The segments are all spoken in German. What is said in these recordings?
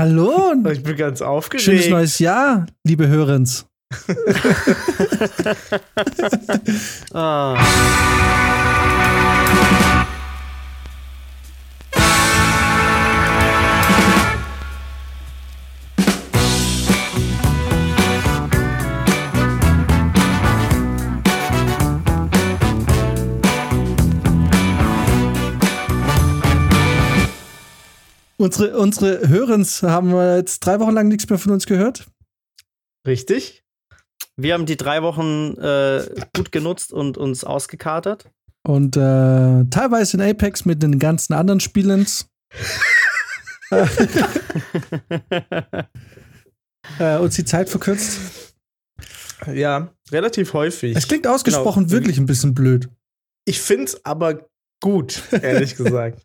Hallo Ich bin ganz aufgeregt. schönes neues Jahr, liebe Hörens. Ah. Unsere, unsere Hörens haben wir jetzt drei Wochen lang nichts mehr von uns gehört. Richtig? Wir haben die drei Wochen äh, gut genutzt und uns ausgekatert. Und äh, teilweise in Apex mit den ganzen anderen Spielen. äh, uns die Zeit verkürzt. Ja, relativ häufig. Es klingt ausgesprochen Genau. wirklich ein bisschen blöd. Ich find's aber gut, ehrlich gesagt.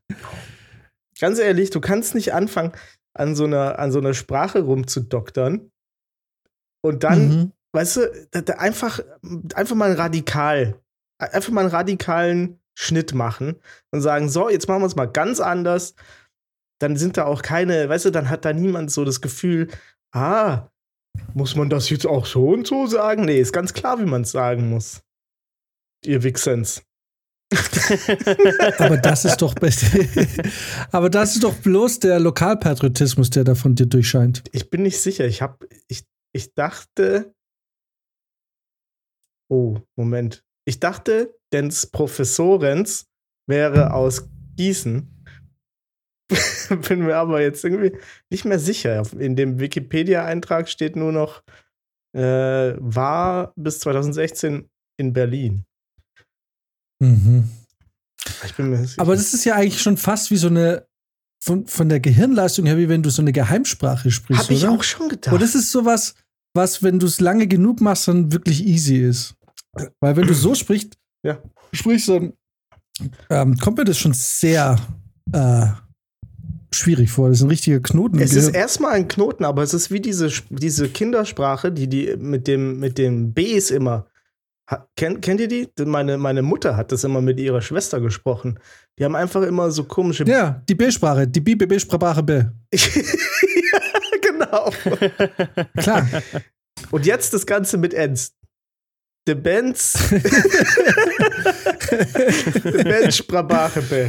Ganz ehrlich, du kannst nicht anfangen, an so einer, an so einer Sprache rumzudoktern. Und dann, Mhm. weißt du, da, da einfach, einfach mal ein radikal, einfach mal einen radikalen Schnitt machen und sagen, so, jetzt machen wir es mal ganz anders. Dann sind da auch keine, weißt du, dann hat da niemand so das Gefühl, ah, muss man das jetzt auch so und so sagen? Nee, ist ganz klar, wie man es sagen muss. Ihr Wichsens. Aber das ist doch Aber das ist doch bloß der Lokalpatriotismus, der da von dir durchscheint. Ich bin nicht sicher. Ich hab, ich, ich dachte. Oh, Moment. Ich dachte, Dens Professorens wäre aus Gießen. bin mir aber jetzt irgendwie nicht mehr sicher. In dem Wikipedia-Eintrag steht nur noch, äh, war bis 2016 in Berlin. Mhm. Ich bin mir sicher. Aber das ist ja eigentlich schon fast wie so eine von, von der Gehirnleistung her, wie wenn du so eine Geheimsprache sprichst. Habe ich auch schon gedacht. Und das ist sowas, was, wenn du es lange genug machst, dann wirklich easy ist. Weil wenn du so sprichst, Ja. sprichst, dann ähm, kommt mir das schon sehr äh, schwierig vor. Das ist ein richtiger Knoten. Es ist erstmal ein Knoten, aber es ist wie diese, diese Kindersprache, die die mit dem mit den Bs immer. Kennt, kennt ihr die? Meine, meine Mutter hat das immer mit ihrer Schwester gesprochen. Die haben einfach immer so komische. ja, die B-Sprache, die BBB-Sprache B. ja, genau. Klar. Und jetzt das Ganze mit Ens. The Benz. The Benz Sprache B.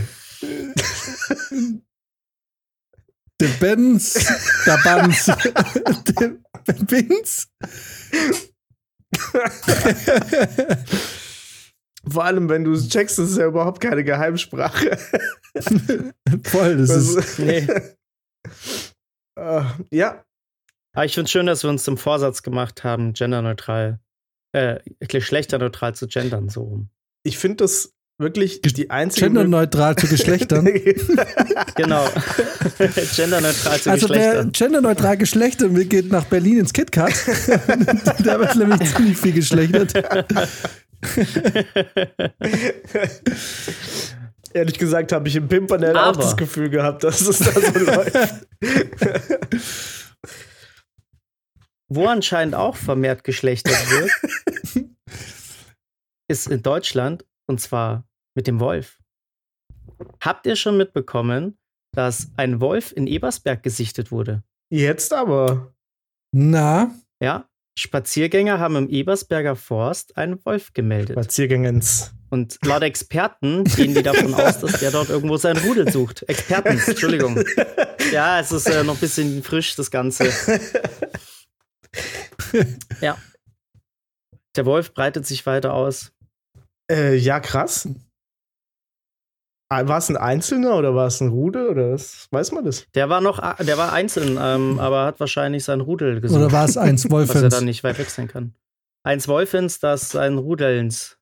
Der Benz, der Banz, der Benz. Vor allem, wenn du es checkst, ist es ja überhaupt keine Geheimsprache. Voll, das Also- ist. Nee. Äh, ja, Aber ich finde schön, dass wir uns zum Vorsatz gemacht haben, genderneutral, äh, geschlechterneutral zu gendern, so rum. ich finde das wirklich die einzige. Genderneutral zu Geschlechtern. Genau. genderneutral zu Also wer Geschlechtern. genderneutral geschlechtern will, geht nach Berlin ins KitKat. da wird nämlich ziemlich viel geschlechtert. Ehrlich gesagt habe ich im Pimpernel auch das Gefühl gehabt, dass es da so läuft. Wo anscheinend auch vermehrt geschlechtert wird, ist in Deutschland und zwar mit dem Wolf. Habt ihr schon mitbekommen, dass ein Wolf in Ebersberg gesichtet wurde? Jetzt aber. Na, Ja, Spaziergänger haben im Ebersberger Forst einen Wolf gemeldet. Spaziergängens. Und laut Experten gehen die davon aus, dass der dort irgendwo sein Rudel sucht. Experten, Entschuldigung. Ja, es ist äh, noch ein bisschen frisch, das Ganze. Ja. Der Wolf breitet sich weiter aus. Äh, ja, krass. Ah, War es ein Einzelner oder war es ein Rudel oder was? Weiß man das? Der war noch, der war einzeln, ähm, aber hat wahrscheinlich sein Rudel gesucht. oder war es eins was er Wolfens? dann nicht weit wechseln kann. Eins Wolfens, das sein Rudelns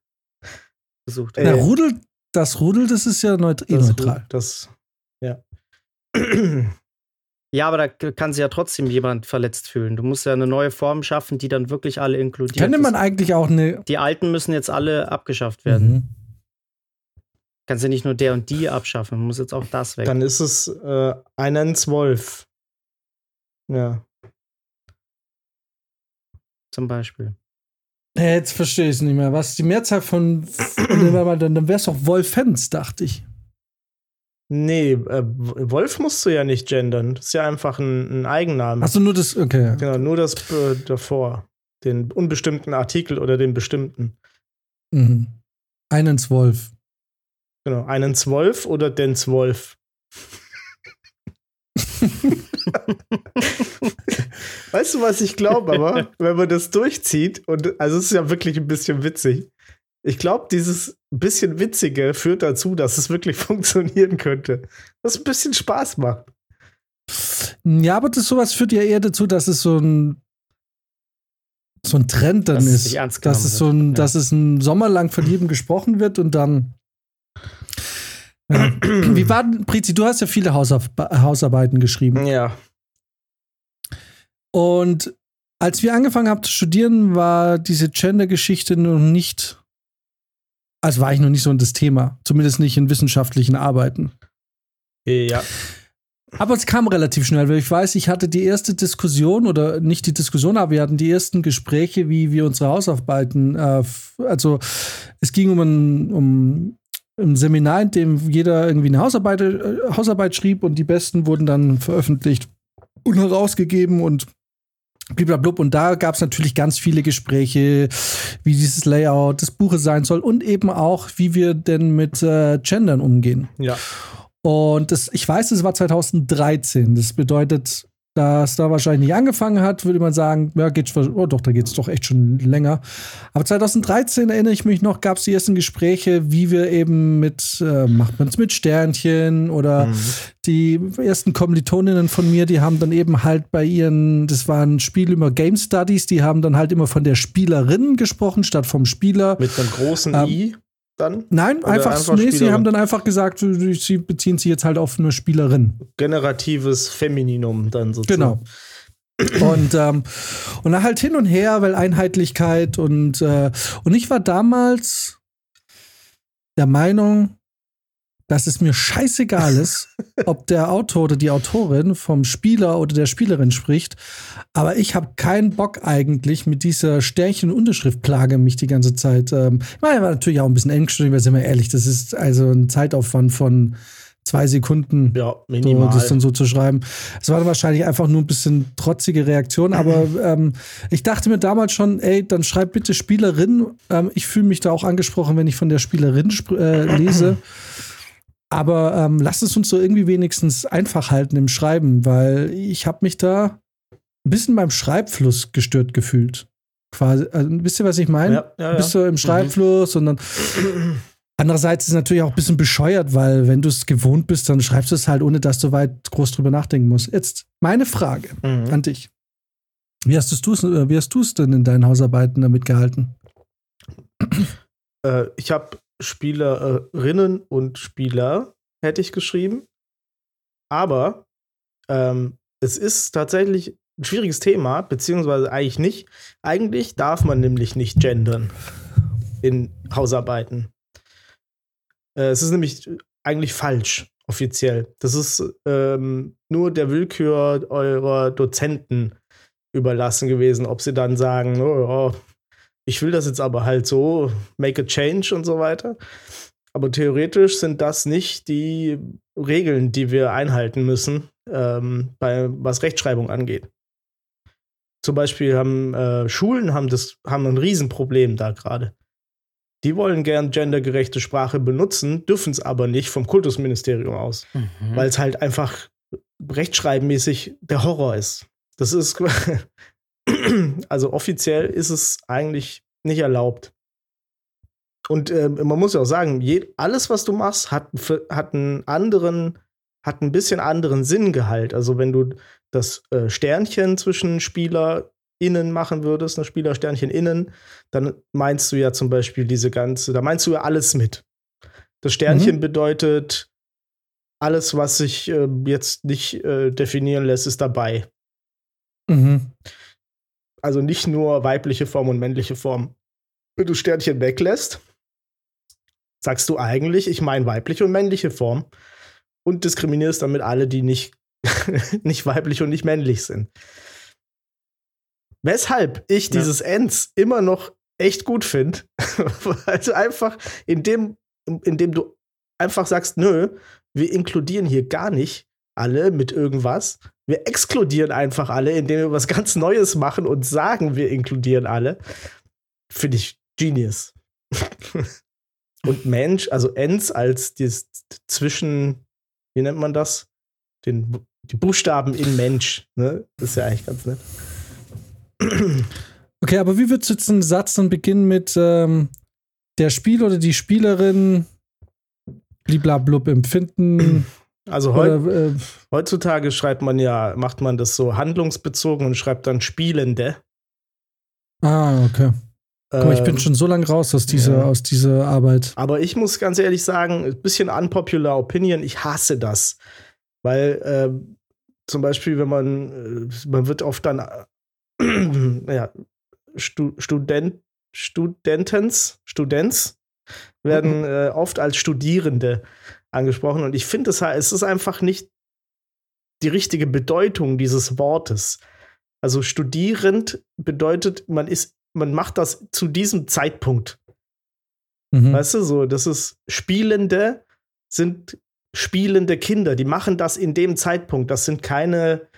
gesucht Äh, Na, hat. Rudel, das Rudel, das ist ja neut eh Das, neutral. das ja. Ja, aber da kann sich ja trotzdem jemand verletzt fühlen. Du musst ja eine neue Form schaffen, die dann wirklich alle inkludiert. Könnte man Das- eigentlich auch eine. die alten müssen jetzt alle abgeschafft werden. Mhm. Kannst ja nicht nur der und die abschaffen, muss jetzt auch das weg. Dann ist es äh, einens Wolf. Ja. zum Beispiel. Äh, Jetzt verstehe ich es nicht mehr. Was die Mehrzahl von. dann dann wäre es doch Wolfens, dachte ich. Nee, äh, Wolf musst du ja nicht gendern. Das ist ja einfach ein, ein Eigenname. Hast du nur das, okay. Genau, nur das äh, davor. Den unbestimmten Artikel oder den bestimmten. Mhm. Einen Zwölf. Genau, einen Zwölf oder den Zwölf. weißt du, was ich glaube, aber wenn man das durchzieht, und also es ist ja wirklich ein bisschen witzig. Ich glaube, dieses bisschen Witzige führt dazu, dass es wirklich funktionieren könnte. Was ein bisschen Spaß macht. Ja, aber das sowas führt ja eher dazu, dass es so ein so ein Trend dann Dass es ist. nicht ernst dass es so ein, ja. dass es ein Sommer lang von jedem gesprochen wird und dann. Ja. Wie war denn, Prizi, du hast ja viele Hausarbe Hausarbeiten geschrieben. Ja. Und als wir angefangen haben zu studieren, war diese Gender-Geschichte noch nicht, also war ich noch nicht so das Thema. Zumindest nicht in wissenschaftlichen Arbeiten. Ja. Aber es kam relativ schnell, weil ich weiß, ich hatte die erste Diskussion oder nicht die Diskussion, aber wir hatten die ersten Gespräche, wie wir unsere Hausarbeiten, äh, also es ging um ein, um ein Seminar, in dem jeder irgendwie eine Hausarbeit, äh, Hausarbeit schrieb und die besten wurden dann veröffentlicht und herausgegeben und blub. Und da gab es natürlich ganz viele Gespräche, wie dieses Layout des Buches sein soll und eben auch, wie wir denn mit äh, Gendern umgehen. Ja. Und das, ich weiß, es war 2013. Das bedeutet, dass da wahrscheinlich nicht angefangen hat, würde man sagen, ja, geht schon, oh doch, da geht es doch echt schon länger. Aber 2013 erinnere ich mich noch, gab es die ersten Gespräche, wie wir eben mit, äh, macht man es mit Sternchen oder Mhm. die ersten Kommilitoninnen von mir, die haben dann eben halt bei ihren, das waren Spiele über Game Studies, die haben dann halt immer von der Spielerin gesprochen, statt vom Spieler. Mit einem großen Ähm, I dann. Nein, Oder einfach, einfach nee, sie haben dann einfach gesagt, sie beziehen sich jetzt halt auf eine Spielerin. Generatives Femininum dann sozusagen. Genau. Und, ähm, und dann halt hin und her, weil Einheitlichkeit und, äh, und ich war damals der Meinung, dass es mir scheißegal ist, ob der Autor oder die Autorin vom Spieler oder der Spielerin spricht. Aber ich habe keinen Bock eigentlich mit dieser Sternchen-Unterschrift-Plage mich die ganze Zeit. Ähm, ich meine, war natürlich auch ein bisschen engstündig, weil sind wir ehrlich, das ist also ein Zeitaufwand von zwei Sekunden Ja, minimal. das dann so zu schreiben. Es war dann wahrscheinlich einfach nur ein bisschen trotzige Reaktion, aber ähm, ich dachte mir damals schon, ey, dann schreib bitte Spielerin. Ähm, ich fühle mich da auch angesprochen, wenn ich von der Spielerin äh, lese. Aber ähm, lasst es uns so irgendwie wenigstens einfach halten im Schreiben, weil ich habe mich da ein bisschen beim Schreibfluss gestört gefühlt. Quasi, also, wisst ihr, was ich meine? ja, ja, ja. Bist du im Schreibfluss und dann Andererseits ist es natürlich auch ein bisschen bescheuert, weil wenn du es gewohnt bist, dann schreibst du es halt, ohne dass du weit groß drüber nachdenken musst. Jetzt meine Frage Mhm. an dich. Wie hast du es äh, wie hast du es denn in deinen Hausarbeiten damit gehalten? Äh, ich habe Spielerinnen und Spieler hätte ich geschrieben. Aber ähm, es ist tatsächlich ein schwieriges Thema, beziehungsweise eigentlich nicht. Eigentlich darf man nämlich nicht gendern in Hausarbeiten. Äh, es ist nämlich eigentlich falsch, offiziell. Das ist ähm, nur der Willkür eurer Dozenten überlassen gewesen, ob sie dann sagen, oh, oh, ich will das jetzt aber halt so, make a change und so weiter. Aber theoretisch sind das nicht die Regeln, die wir einhalten müssen, ähm, bei, was Rechtschreibung angeht. Zum Beispiel haben äh, Schulen haben das haben ein Riesenproblem da gerade. Die wollen gern gendergerechte Sprache benutzen, dürfen es aber nicht vom Kultusministerium aus, Mhm. weil es halt einfach rechtschreibmäßig der Horror ist. Das ist also offiziell ist es eigentlich nicht erlaubt. Und ähm, man muss ja auch sagen, je, alles, was du machst, hat, hat einen anderen, hat ein bisschen anderen Sinngehalt. Also wenn du das äh, Sternchen zwischen SpielerInnen machen würdest, eine Spielersternchen innen, dann meinst du ja zum Beispiel diese ganze, da meinst du ja alles mit. Das Sternchen bedeutet, alles, was sich äh, jetzt nicht äh, definieren lässt, ist dabei. Mhm. Also nicht nur weibliche Form und männliche Form. Wenn du Sternchen weglässt, sagst du eigentlich, ich meine weibliche und männliche Form und diskriminierst damit alle, die nicht, nicht weiblich und nicht männlich sind. Weshalb ich Ja. dieses Ends immer noch echt gut finde, weil du einfach, indem, indem du einfach sagst, nö, wir inkludieren hier gar nicht alle mit irgendwas. Wir exkludieren einfach alle, indem wir was ganz Neues machen und sagen, wir inkludieren alle. Finde ich genius. und Mensch, also Ens als das Zwischen, wie nennt man das? Den, die Buchstaben in Mensch. Ne? Das ist ja eigentlich ganz nett. Okay, aber wie wird jetzt ein Satz dann beginnen mit ähm, der Spieler oder die Spielerin bliblablub empfinden? Also heu oder, äh, heutzutage schreibt man ja, macht man das so handlungsbezogen und schreibt dann Spielende. Ah, okay. Guck ich bin ähm, schon so lange raus aus dieser, ja. aus dieser Arbeit. Aber ich muss ganz ehrlich sagen, ein bisschen unpopular Opinion, ich hasse das. Weil äh, zum Beispiel, wenn man, äh, man wird oft dann, äh, ja, Stu Student, Studentens, Students werden mhm. äh, oft als Studierende angesprochen. Und ich finde, es ist einfach nicht die richtige Bedeutung dieses Wortes. Also studierend bedeutet, man ist, man macht das zu diesem Zeitpunkt. Mhm. Weißt du, so, das ist Spielende sind spielende Kinder, die machen das in dem Zeitpunkt. Das sind keine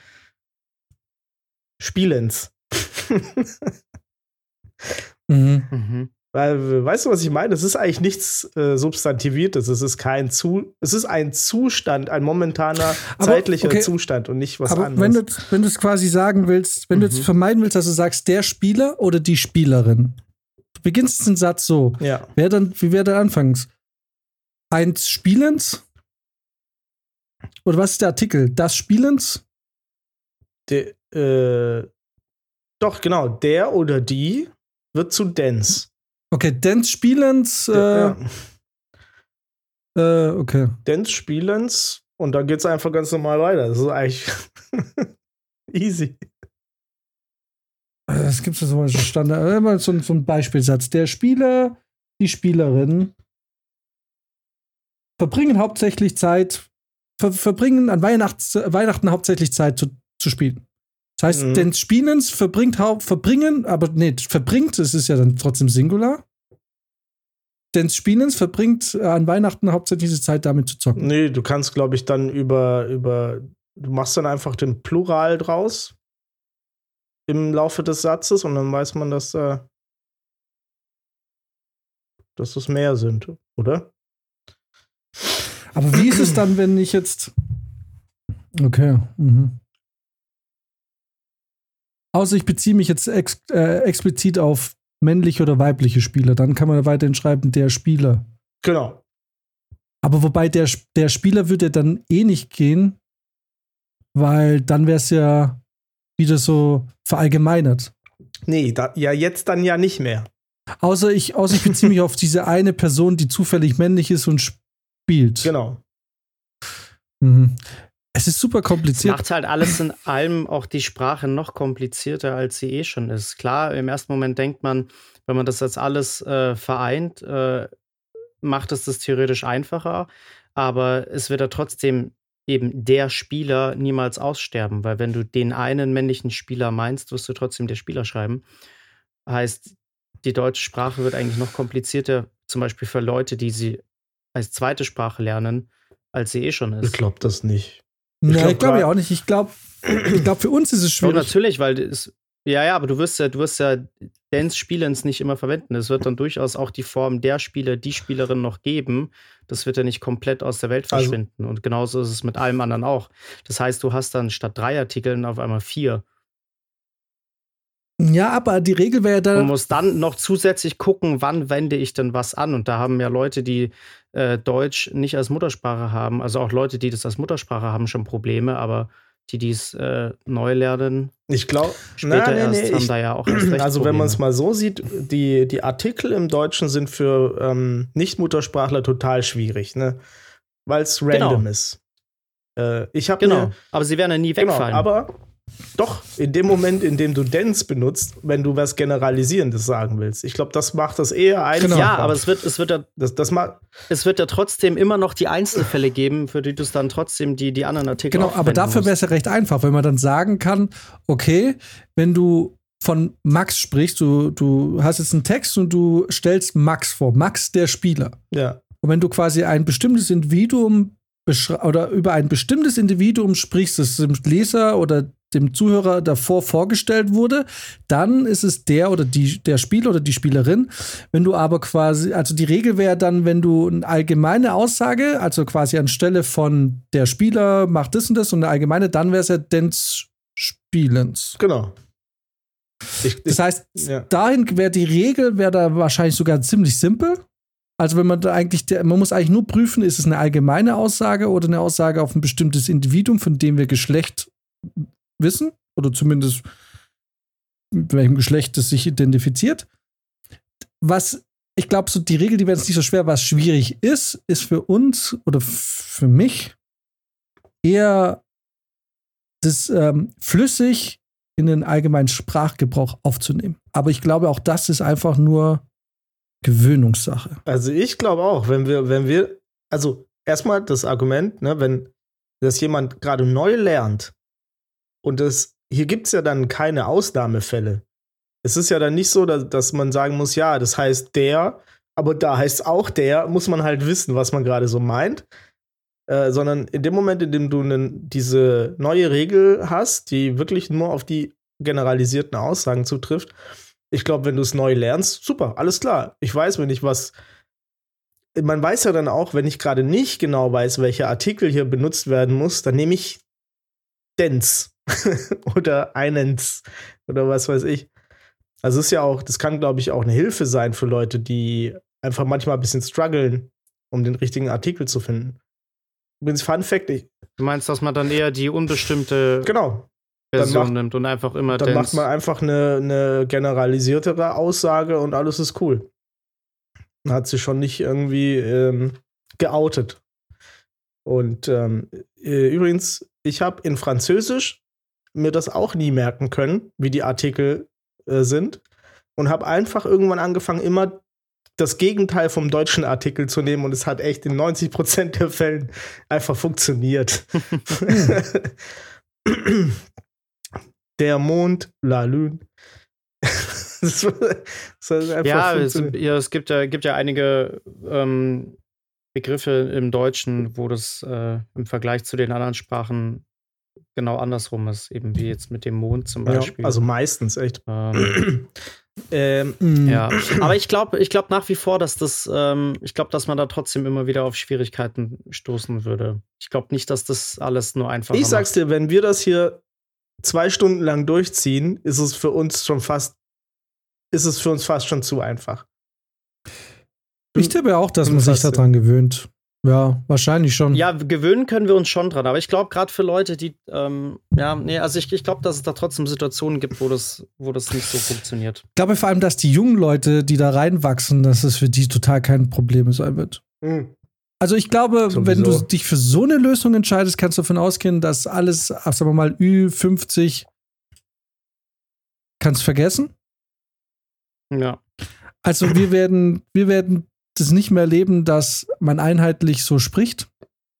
Spielens. mhm. Mhm. Weil, weißt du, was ich meine? Es ist eigentlich nichts äh, Substantiviertes. Es ist kein Zu es ist ein Zustand, ein momentaner aber, zeitlicher okay. Zustand und nicht was aber anderes. Wenn du, wenn du es quasi sagen willst, wenn mhm. du es vermeiden willst, dass du sagst, der Spieler oder die Spielerin. Du beginnst den Satz so. Ja. Wer dann, wie wäre der anfangs? Eins Spielens? Oder was ist der Artikel? Das Spielens? De, äh, doch, genau. Der oder die wird zu Dance. Okay, Dance Spielens. Äh, ja. äh, okay. Dance Spielens und dann geht's einfach ganz normal weiter. Das ist eigentlich easy. Das gibt es so ein Standard. Immer äh, so, so ein Beispielsatz. Der Spieler, die Spielerin verbringen hauptsächlich Zeit, ver verbringen an Weihnachts Weihnachten hauptsächlich Zeit zu, zu spielen. Das heißt, mhm. denn Spielens verbringt verbringen, aber nee, verbringt, es ist ja dann trotzdem Singular. Denn Spielens verbringt äh, an Weihnachten hauptsächlich die Zeit damit zu zocken. Nee, du kannst, glaube ich, dann über, über, du machst dann einfach den Plural draus im Laufe des Satzes und dann weiß man, dass, äh, dass es mehr sind, oder? Aber wie ist es dann, wenn ich jetzt. Okay. Mhm. Außer ich beziehe mich jetzt ex äh, explizit auf männliche oder weibliche Spieler. Dann kann man weiterhin schreiben, der Spieler. Genau. Aber wobei der, der Spieler würde dann eh nicht gehen, weil dann wäre es ja wieder so verallgemeinert. Nee, da, ja, jetzt dann ja nicht mehr. Außer ich, außer ich beziehe mich auf diese eine Person, die zufällig männlich ist und spielt. Genau. Mhm. Es ist super kompliziert. Macht halt alles in allem auch die Sprache noch komplizierter, als sie eh schon ist. Klar, im ersten Moment denkt man, wenn man das jetzt alles äh, vereint, äh, macht es das theoretisch einfacher. Aber es wird ja trotzdem eben der Spieler niemals aussterben, weil wenn du den einen männlichen Spieler meinst, wirst du trotzdem der Spieler schreiben. Heißt, die deutsche Sprache wird eigentlich noch komplizierter, zum Beispiel für Leute, die sie als zweite Sprache lernen, als sie eh schon ist. Ich glaube das nicht. Ich glaube glaub ich auch nicht. Ich glaube, ich glaub, für uns ist es schwierig. Doch, natürlich, weil es, ja, ja, aber du wirst ja, du wirst ja Dance Spielens nicht immer verwenden. Es wird dann durchaus auch die Form der Spieler, die Spielerin noch geben. Das wird ja nicht komplett aus der Welt also verschwinden. Also, Und genauso ist es mit allem anderen auch. Das heißt, du hast dann statt drei Artikeln auf einmal vier. Ja, aber die Regel wäre ja dann. Man muss dann noch zusätzlich gucken, wann wende ich denn was an. Und da haben ja Leute, die äh, Deutsch nicht als Muttersprache haben, also auch Leute, die das als Muttersprache haben, schon Probleme, aber die dies äh, neu lernen, ich glaube, später nee, erst nee, haben ich, da ja auch erst recht Also wenn man es mal so sieht, die, die Artikel im Deutschen sind für ähm, Nicht-Muttersprachler total schwierig, ne? Weil es random genau. ist. Äh, ich habe genau, aber sie werden ja nie genau, wegfallen. Genau, aber doch, in dem Moment, in dem du Dance benutzt, wenn du was Generalisierendes sagen willst. Ich glaube, das macht das eher einfacher. Genau. Ja, aber es wird, es wird ja, das, das es wird ja trotzdem immer noch die Einzelfälle geben, für die du es dann trotzdem die, die anderen Artikel Genau, aber dafür wäre es ja recht einfach, wenn man dann sagen kann, okay, wenn du von Max sprichst, du, du hast jetzt einen Text und du stellst Max vor, Max der Spieler. Ja. Und wenn du quasi ein bestimmtes Individuum oder über ein bestimmtes Individuum sprichst, das dem Leser oder dem Zuhörer davor vorgestellt wurde, dann ist es der oder die, der Spieler oder die Spielerin. Wenn du aber quasi, also die Regel wäre dann, wenn du eine allgemeine Aussage, also quasi anstelle von der Spieler macht das und das und eine allgemeine, dann wäre es ja des Spielens. Genau. Ich, ich, das heißt, ja. dahin wäre die Regel, wäre da wahrscheinlich sogar ziemlich simpel. Also wenn man da eigentlich, man muss eigentlich nur prüfen, ist es eine allgemeine Aussage oder eine Aussage auf ein bestimmtes Individuum, von dem wir Geschlecht wissen oder zumindest mit welchem Geschlecht es sich identifiziert. Was ich glaube, so die Regel, die wäre jetzt nicht so schwer. Was schwierig ist, ist für uns oder für mich eher das ähm, flüssig in den allgemeinen Sprachgebrauch aufzunehmen. Aber ich glaube, auch das ist einfach nur Gewöhnungssache. Also ich glaube auch, wenn wir, wenn wir, also erstmal das Argument, ne, wenn das jemand gerade neu lernt und das, hier gibt es ja dann keine Ausnahmefälle. Es ist ja dann nicht so, dass, dass man sagen muss, ja, das heißt der, aber da heißt auch der, muss man halt wissen, was man gerade so meint. Äh, sondern in dem Moment, in dem du ne, diese neue Regel hast, die wirklich nur auf die generalisierten Aussagen zutrifft, ich glaube, wenn du es neu lernst, super, alles klar. Ich weiß, wenn ich was. Man weiß ja dann auch, wenn ich gerade nicht genau weiß, welcher Artikel hier benutzt werden muss, dann nehme ich Dens oder einens oder was weiß ich. Also ist ja auch, das kann, glaube ich, auch eine Hilfe sein für Leute, die einfach manchmal ein bisschen strugglen, um den richtigen Artikel zu finden. Übrigens, Fun Fact. Ich, du meinst, dass man dann eher die unbestimmte genau. Version macht, nimmt und einfach immer Dann macht man einfach eine, eine generalisiertere Aussage und alles ist cool. Hat sich schon nicht irgendwie ähm, geoutet. Und ähm, äh, übrigens, ich habe in Französisch mir das auch nie merken können, wie die Artikel äh, sind. Und habe einfach irgendwann angefangen, immer das Gegenteil vom deutschen Artikel zu nehmen und es hat echt in 90 Prozent der Fällen einfach funktioniert. der Mond, la Lune. das, das ja, es, ja, es, gibt ja, gibt ja einige ähm, Begriffe im Deutschen, wo das äh, im Vergleich zu den anderen Sprachen genau andersrum ist, eben wie jetzt mit dem Mond zum Beispiel. Ja, also meistens, echt. Ähm, ähm, mm. ja, aber ich glaube, ich glaube nach wie vor, dass das, ähm, ich glaube, dass man da trotzdem immer wieder auf Schwierigkeiten stoßen würde. Ich glaube nicht, dass das alles nur einfach. Ich sag's dir, wenn wir das hier zwei Stunden lang durchziehen, ist es für uns schon fast, ist es für uns fast schon zu einfach. Ich tippe auch, dass man sich daran gewöhnt. Ja, wahrscheinlich schon. Ja, gewöhnen können wir uns schon dran. Aber ich glaube, gerade für Leute, die, ähm, ja, nee, also ich, ich glaube, dass es da trotzdem Situationen gibt, wo das, wo das nicht so funktioniert. Ich glaube vor allem, dass die jungen Leute, die da reinwachsen, dass es für die total kein Problem sein wird. Mhm. Also ich glaube, Sowieso. wenn du dich für so eine Lösung entscheidest, kannst du davon ausgehen, dass alles, sagen wir mal, Ü50 kannst vergessen. Ja. Also wir werden, wir werden das nicht mehr erleben, dass man einheitlich so spricht.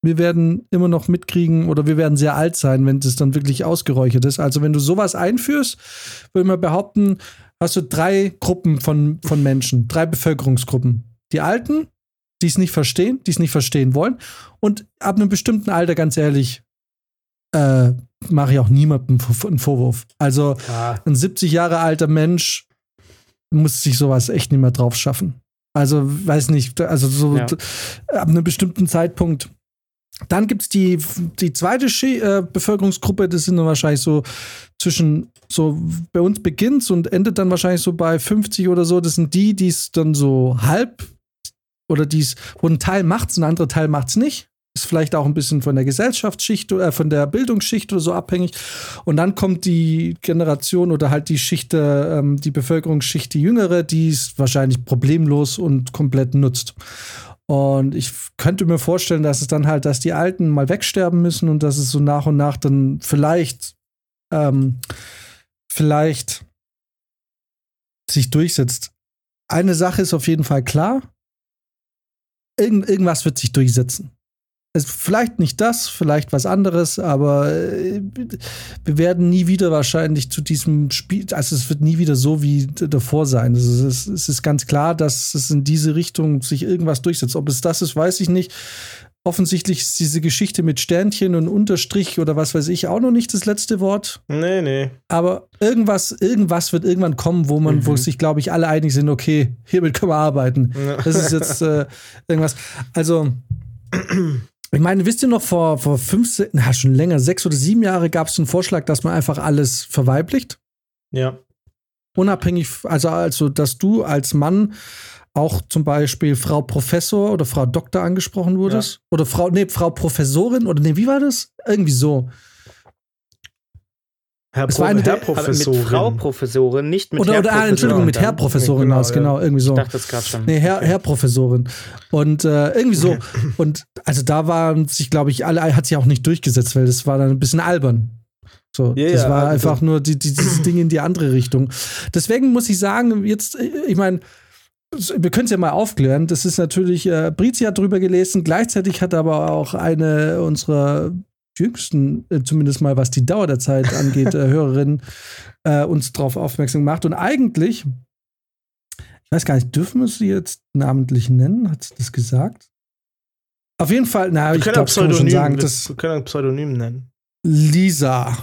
Wir werden immer noch mitkriegen oder wir werden sehr alt sein, wenn das dann wirklich ausgeräuchert ist. Also wenn du sowas einführst, würde man behaupten, hast du drei Gruppen von, von Menschen, drei Bevölkerungsgruppen. Die Alten, die es nicht verstehen, die es nicht verstehen wollen. Und ab einem bestimmten Alter, ganz ehrlich, äh, mache ich auch niemandem einen Vorwurf. Also ja. ein 70 Jahre alter Mensch muss sich sowas echt nicht mehr drauf schaffen. Also, weiß nicht, also so ja. ab einem bestimmten Zeitpunkt. Dann gibt es die, die zweite Schi äh, Bevölkerungsgruppe, das sind dann wahrscheinlich so zwischen, so bei uns beginnt und endet dann wahrscheinlich so bei 50 oder so. Das sind die, die es dann so halb oder dies, wo ein Teil macht's, ein anderer Teil macht's nicht. Ist vielleicht auch ein bisschen von der Gesellschaftsschicht oder äh, von der Bildungsschicht oder so abhängig. Und dann kommt die Generation oder halt die Schicht, ähm, die Bevölkerungsschicht, die jüngere, die es wahrscheinlich problemlos und komplett nutzt. Und ich könnte mir vorstellen, dass es dann halt, dass die Alten mal wegsterben müssen und dass es so nach und nach dann vielleicht, ähm, vielleicht sich durchsetzt. Eine Sache ist auf jeden Fall klar. Irgend, irgendwas wird sich durchsetzen vielleicht nicht das, vielleicht was anderes, aber äh, wir werden nie wieder wahrscheinlich zu diesem Spiel, also es wird nie wieder so wie davor sein. Also es, ist, es ist ganz klar, dass es in diese Richtung sich irgendwas durchsetzt. Ob es das ist, weiß ich nicht. offensichtlich ist diese Geschichte mit Sternchen und Unterstrich oder was weiß ich auch noch nicht das letzte Wort. Nee, nee. Aber irgendwas, irgendwas wird irgendwann kommen, wo man, mhm. wo sich, glaube ich, alle einig sind, okay, hiermit können wir arbeiten. Ja. Das ist jetzt äh, irgendwas. Also, ich meine, wisst ihr noch, vor, vor fünf, na, schon länger, sechs oder sieben Jahre gab es einen Vorschlag, dass man einfach alles verweiblicht. Ja. Unabhängig, also, also, dass du als Mann auch zum Beispiel Frau Professor oder Frau Doktor angesprochen wurdest? Ja. Oder Frau, nee, Frau Professorin oder nee, wie war das? Irgendwie so. Herr, Pro eine Herr Professorin. Mit Frau Professorin, nicht mit oder, Herr oder, Professorin. Entschuldigung, mit Herr Professorin genau, aus, genau, irgendwie so. Ich dachte das gerade schon. Nee, Herr, Herr Professorin. Und äh, irgendwie so. Und also da waren sich, glaube ich, alle, hat sich auch nicht durchgesetzt, weil das war dann ein bisschen albern. So, yeah, das war also einfach nur die, die, dieses Ding in die andere Richtung. Deswegen muss ich sagen, jetzt, ich meine, wir können es ja mal aufklären. Das ist natürlich, äh, Brizi hat drüber gelesen, gleichzeitig hat aber auch eine unserer jüngsten, äh, zumindest mal was die Dauer der Zeit angeht, äh, Hörerin, äh, uns darauf aufmerksam gemacht. Und eigentlich, ich weiß gar nicht, dürfen wir sie jetzt namentlich nennen? Hat sie das gesagt? Auf jeden Fall, na, wir ich glaube, kann schon sagen, das, wir können ein Pseudonym nennen. Lisa.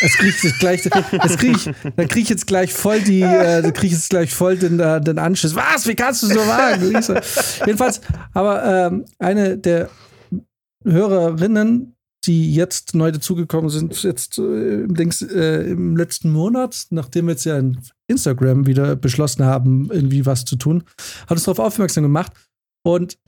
Jetzt krieg ich jetzt gleich, jetzt krieg ich, dann krieg ich jetzt gleich voll die, äh, dann krieg ich jetzt gleich voll den, äh, den Anschluss. Was? Wie kannst du so wagen, Lisa? Jedenfalls, aber ähm, eine der Hörerinnen, die jetzt neu dazugekommen sind, jetzt äh, links, äh, im letzten Monat, nachdem wir jetzt ja in Instagram wieder beschlossen haben, irgendwie was zu tun, hat uns darauf aufmerksam gemacht. Und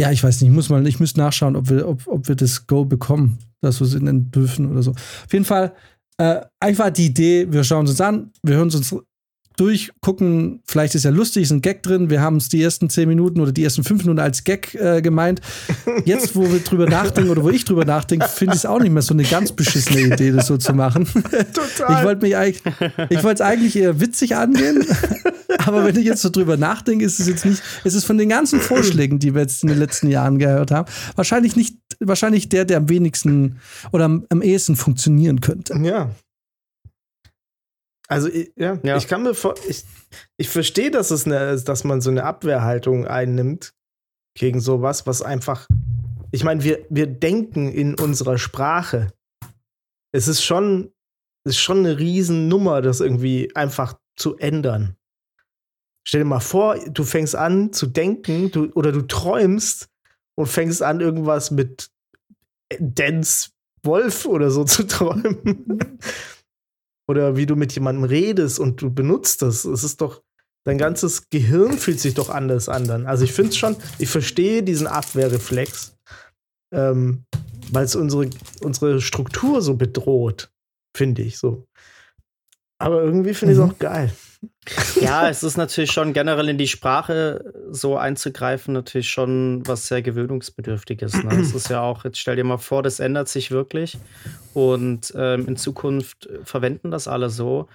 ja, ich weiß nicht, ich muss mal, ich müsste nachschauen, ob wir, ob, ob wir das Go bekommen, dass wir es nennen dürfen oder so. Auf jeden Fall, äh, einfach die Idee, wir schauen uns an, wir hören uns durch, gucken, vielleicht ist ja lustig, ist ein Gag drin. Wir haben es die ersten zehn Minuten oder die ersten fünf Minuten als Gag äh, gemeint. Jetzt, wo wir drüber nachdenken oder wo ich drüber nachdenke, finde ich es auch nicht mehr so eine ganz beschissene Idee, das so zu machen. Total. Ich wollte mich eigentlich, ich wollte es eigentlich eher witzig angehen. Aber wenn ich jetzt so drüber nachdenke, ist es jetzt nicht, ist es von den ganzen Vorschlägen, die wir jetzt in den letzten Jahren gehört haben, wahrscheinlich nicht, wahrscheinlich der, der am wenigsten oder am, am ehesten funktionieren könnte. Ja, also ja, ja, ich kann mir vor, ich, ich verstehe, dass es eine, dass man so eine Abwehrhaltung einnimmt gegen sowas, was einfach. Ich meine, wir, wir denken in unserer Sprache. Es ist schon, es ist schon eine Riesennummer, das irgendwie einfach zu ändern. Stell dir mal vor, du fängst an zu denken, du, oder du träumst und fängst an, irgendwas mit Dance Wolf oder so zu träumen oder wie du mit jemandem redest und du benutzt das. Es ist doch, dein ganzes Gehirn fühlt sich doch anders an dann. Also ich finde es schon, ich verstehe diesen Abwehrreflex, ähm, weil es unsere, unsere Struktur so bedroht, finde ich so. Aber irgendwie finde ich es mhm. auch geil. Ja, es ist natürlich schon generell in die Sprache so einzugreifen, natürlich schon was sehr gewöhnungsbedürftiges. Ne? Es ist ja auch, jetzt stell dir mal vor, das ändert sich wirklich und ähm, in Zukunft verwenden das alle so.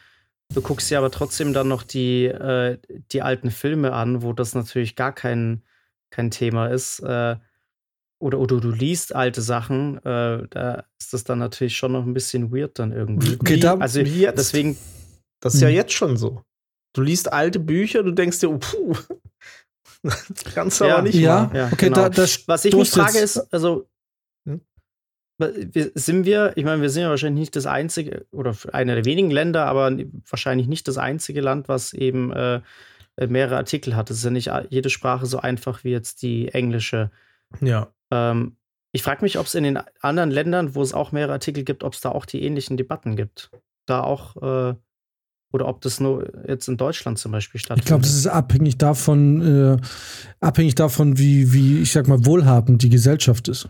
Du guckst dir aber trotzdem dann noch die, äh, die alten Filme an, wo das natürlich gar kein, kein Thema ist. Äh, oder, oder du liest alte Sachen, äh, da ist das dann natürlich schon noch ein bisschen weird dann irgendwie. Okay, da, also deswegen. Das ist ja hm. jetzt schon so. Du liest alte Bücher, du denkst dir, oh, puh, kannst du ja, aber nicht ja, Ja, okay, genau. da, das Was ich mich frage ist, also hm? sind wir, ich meine, wir sind ja wahrscheinlich nicht das einzige oder einer der wenigen Länder, aber wahrscheinlich nicht das einzige Land, was eben äh, mehrere Artikel hat. Es ist ja nicht jede Sprache so einfach wie jetzt die englische. Ja. Ähm, ich frage mich, ob es in den anderen Ländern, wo es auch mehrere Artikel gibt, ob es da auch die ähnlichen Debatten gibt. Da auch äh, oder ob das nur jetzt in Deutschland zum Beispiel stattfindet. Ich glaube, das ist abhängig davon, äh, abhängig davon, wie, wie, ich sag mal, wohlhabend die Gesellschaft ist.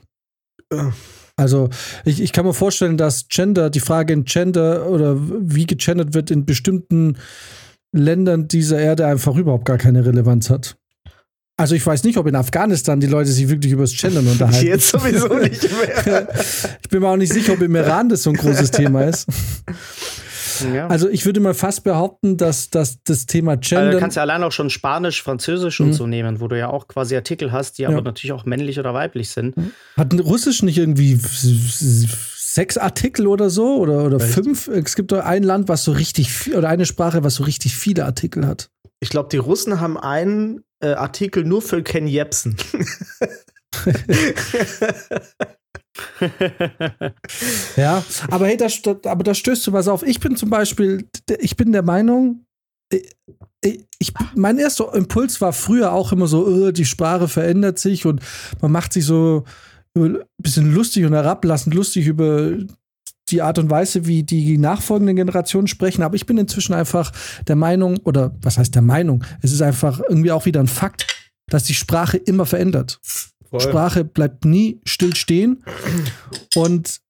Also ich, ich kann mir vorstellen, dass Gender, die Frage in Gender oder wie gegendert wird in bestimmten Ländern dieser Erde einfach überhaupt gar keine Relevanz hat. Also ich weiß nicht, ob in Afghanistan die Leute sich wirklich über das Gendern unterhalten. Jetzt sowieso nicht mehr. ich bin mir auch nicht sicher, ob im Iran das so ein großes Thema ist. Ja. Also ich würde mal fast behaupten, dass, dass das Thema Gender. Also du kannst ja allein auch schon Spanisch, Französisch mhm. und so nehmen, wo du ja auch quasi Artikel hast, die ja. aber natürlich auch männlich oder weiblich sind. Mhm. Hat Russisch nicht irgendwie sechs Artikel oder so? Oder, oder fünf? Es gibt doch ein Land, was so richtig viel, oder eine Sprache, was so richtig viele Artikel hat. Ich glaube, die Russen haben einen äh, Artikel nur für Ken Jebsen. ja, aber hey, da, aber da stößt du was auf. Ich bin zum Beispiel, ich bin der Meinung, ich, mein erster Impuls war früher auch immer so, oh, die Sprache verändert sich und man macht sich so ein bisschen lustig und herablassend lustig über die Art und Weise, wie die nachfolgenden Generationen sprechen. Aber ich bin inzwischen einfach der Meinung, oder was heißt der Meinung? Es ist einfach irgendwie auch wieder ein Fakt, dass die Sprache immer verändert. Voll. Sprache bleibt nie still stehen. Und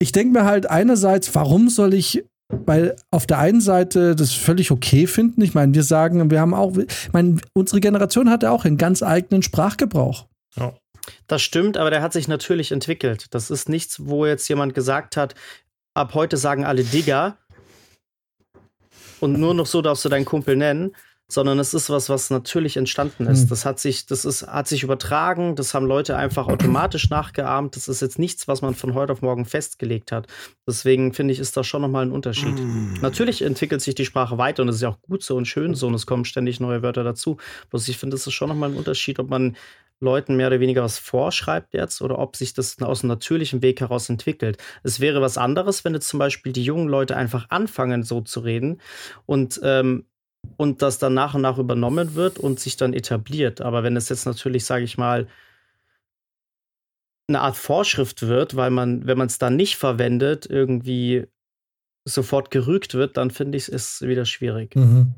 ich denke mir halt einerseits, warum soll ich weil auf der einen Seite das völlig okay finden. Ich meine, wir sagen, wir haben auch, ich meine, unsere Generation hatte auch einen ganz eigenen Sprachgebrauch. Ja. Das stimmt, aber der hat sich natürlich entwickelt. Das ist nichts, wo jetzt jemand gesagt hat, ab heute sagen alle Digger und nur noch so darfst du deinen Kumpel nennen, sondern es ist was, was natürlich entstanden ist. Mhm. Das hat sich, das ist, hat sich übertragen, das haben Leute einfach automatisch nachgeahmt. Das ist jetzt nichts, was man von heute auf morgen festgelegt hat. Deswegen finde ich, ist da schon nochmal ein Unterschied. Mhm. Natürlich entwickelt sich die Sprache weiter und es ist ja auch gut so und schön so und es kommen ständig neue Wörter dazu. Bloß ich finde, es ist schon nochmal ein Unterschied, ob man Leuten mehr oder weniger was vorschreibt jetzt oder ob sich das aus einem natürlichen Weg heraus entwickelt. Es wäre was anderes, wenn jetzt zum Beispiel die jungen Leute einfach anfangen, so zu reden und ähm, und das dann nach und nach übernommen wird und sich dann etabliert. Aber wenn es jetzt natürlich, sage ich mal, eine Art Vorschrift wird, weil man, wenn man es dann nicht verwendet, irgendwie sofort gerügt wird, dann finde ich es wieder schwierig. Mhm.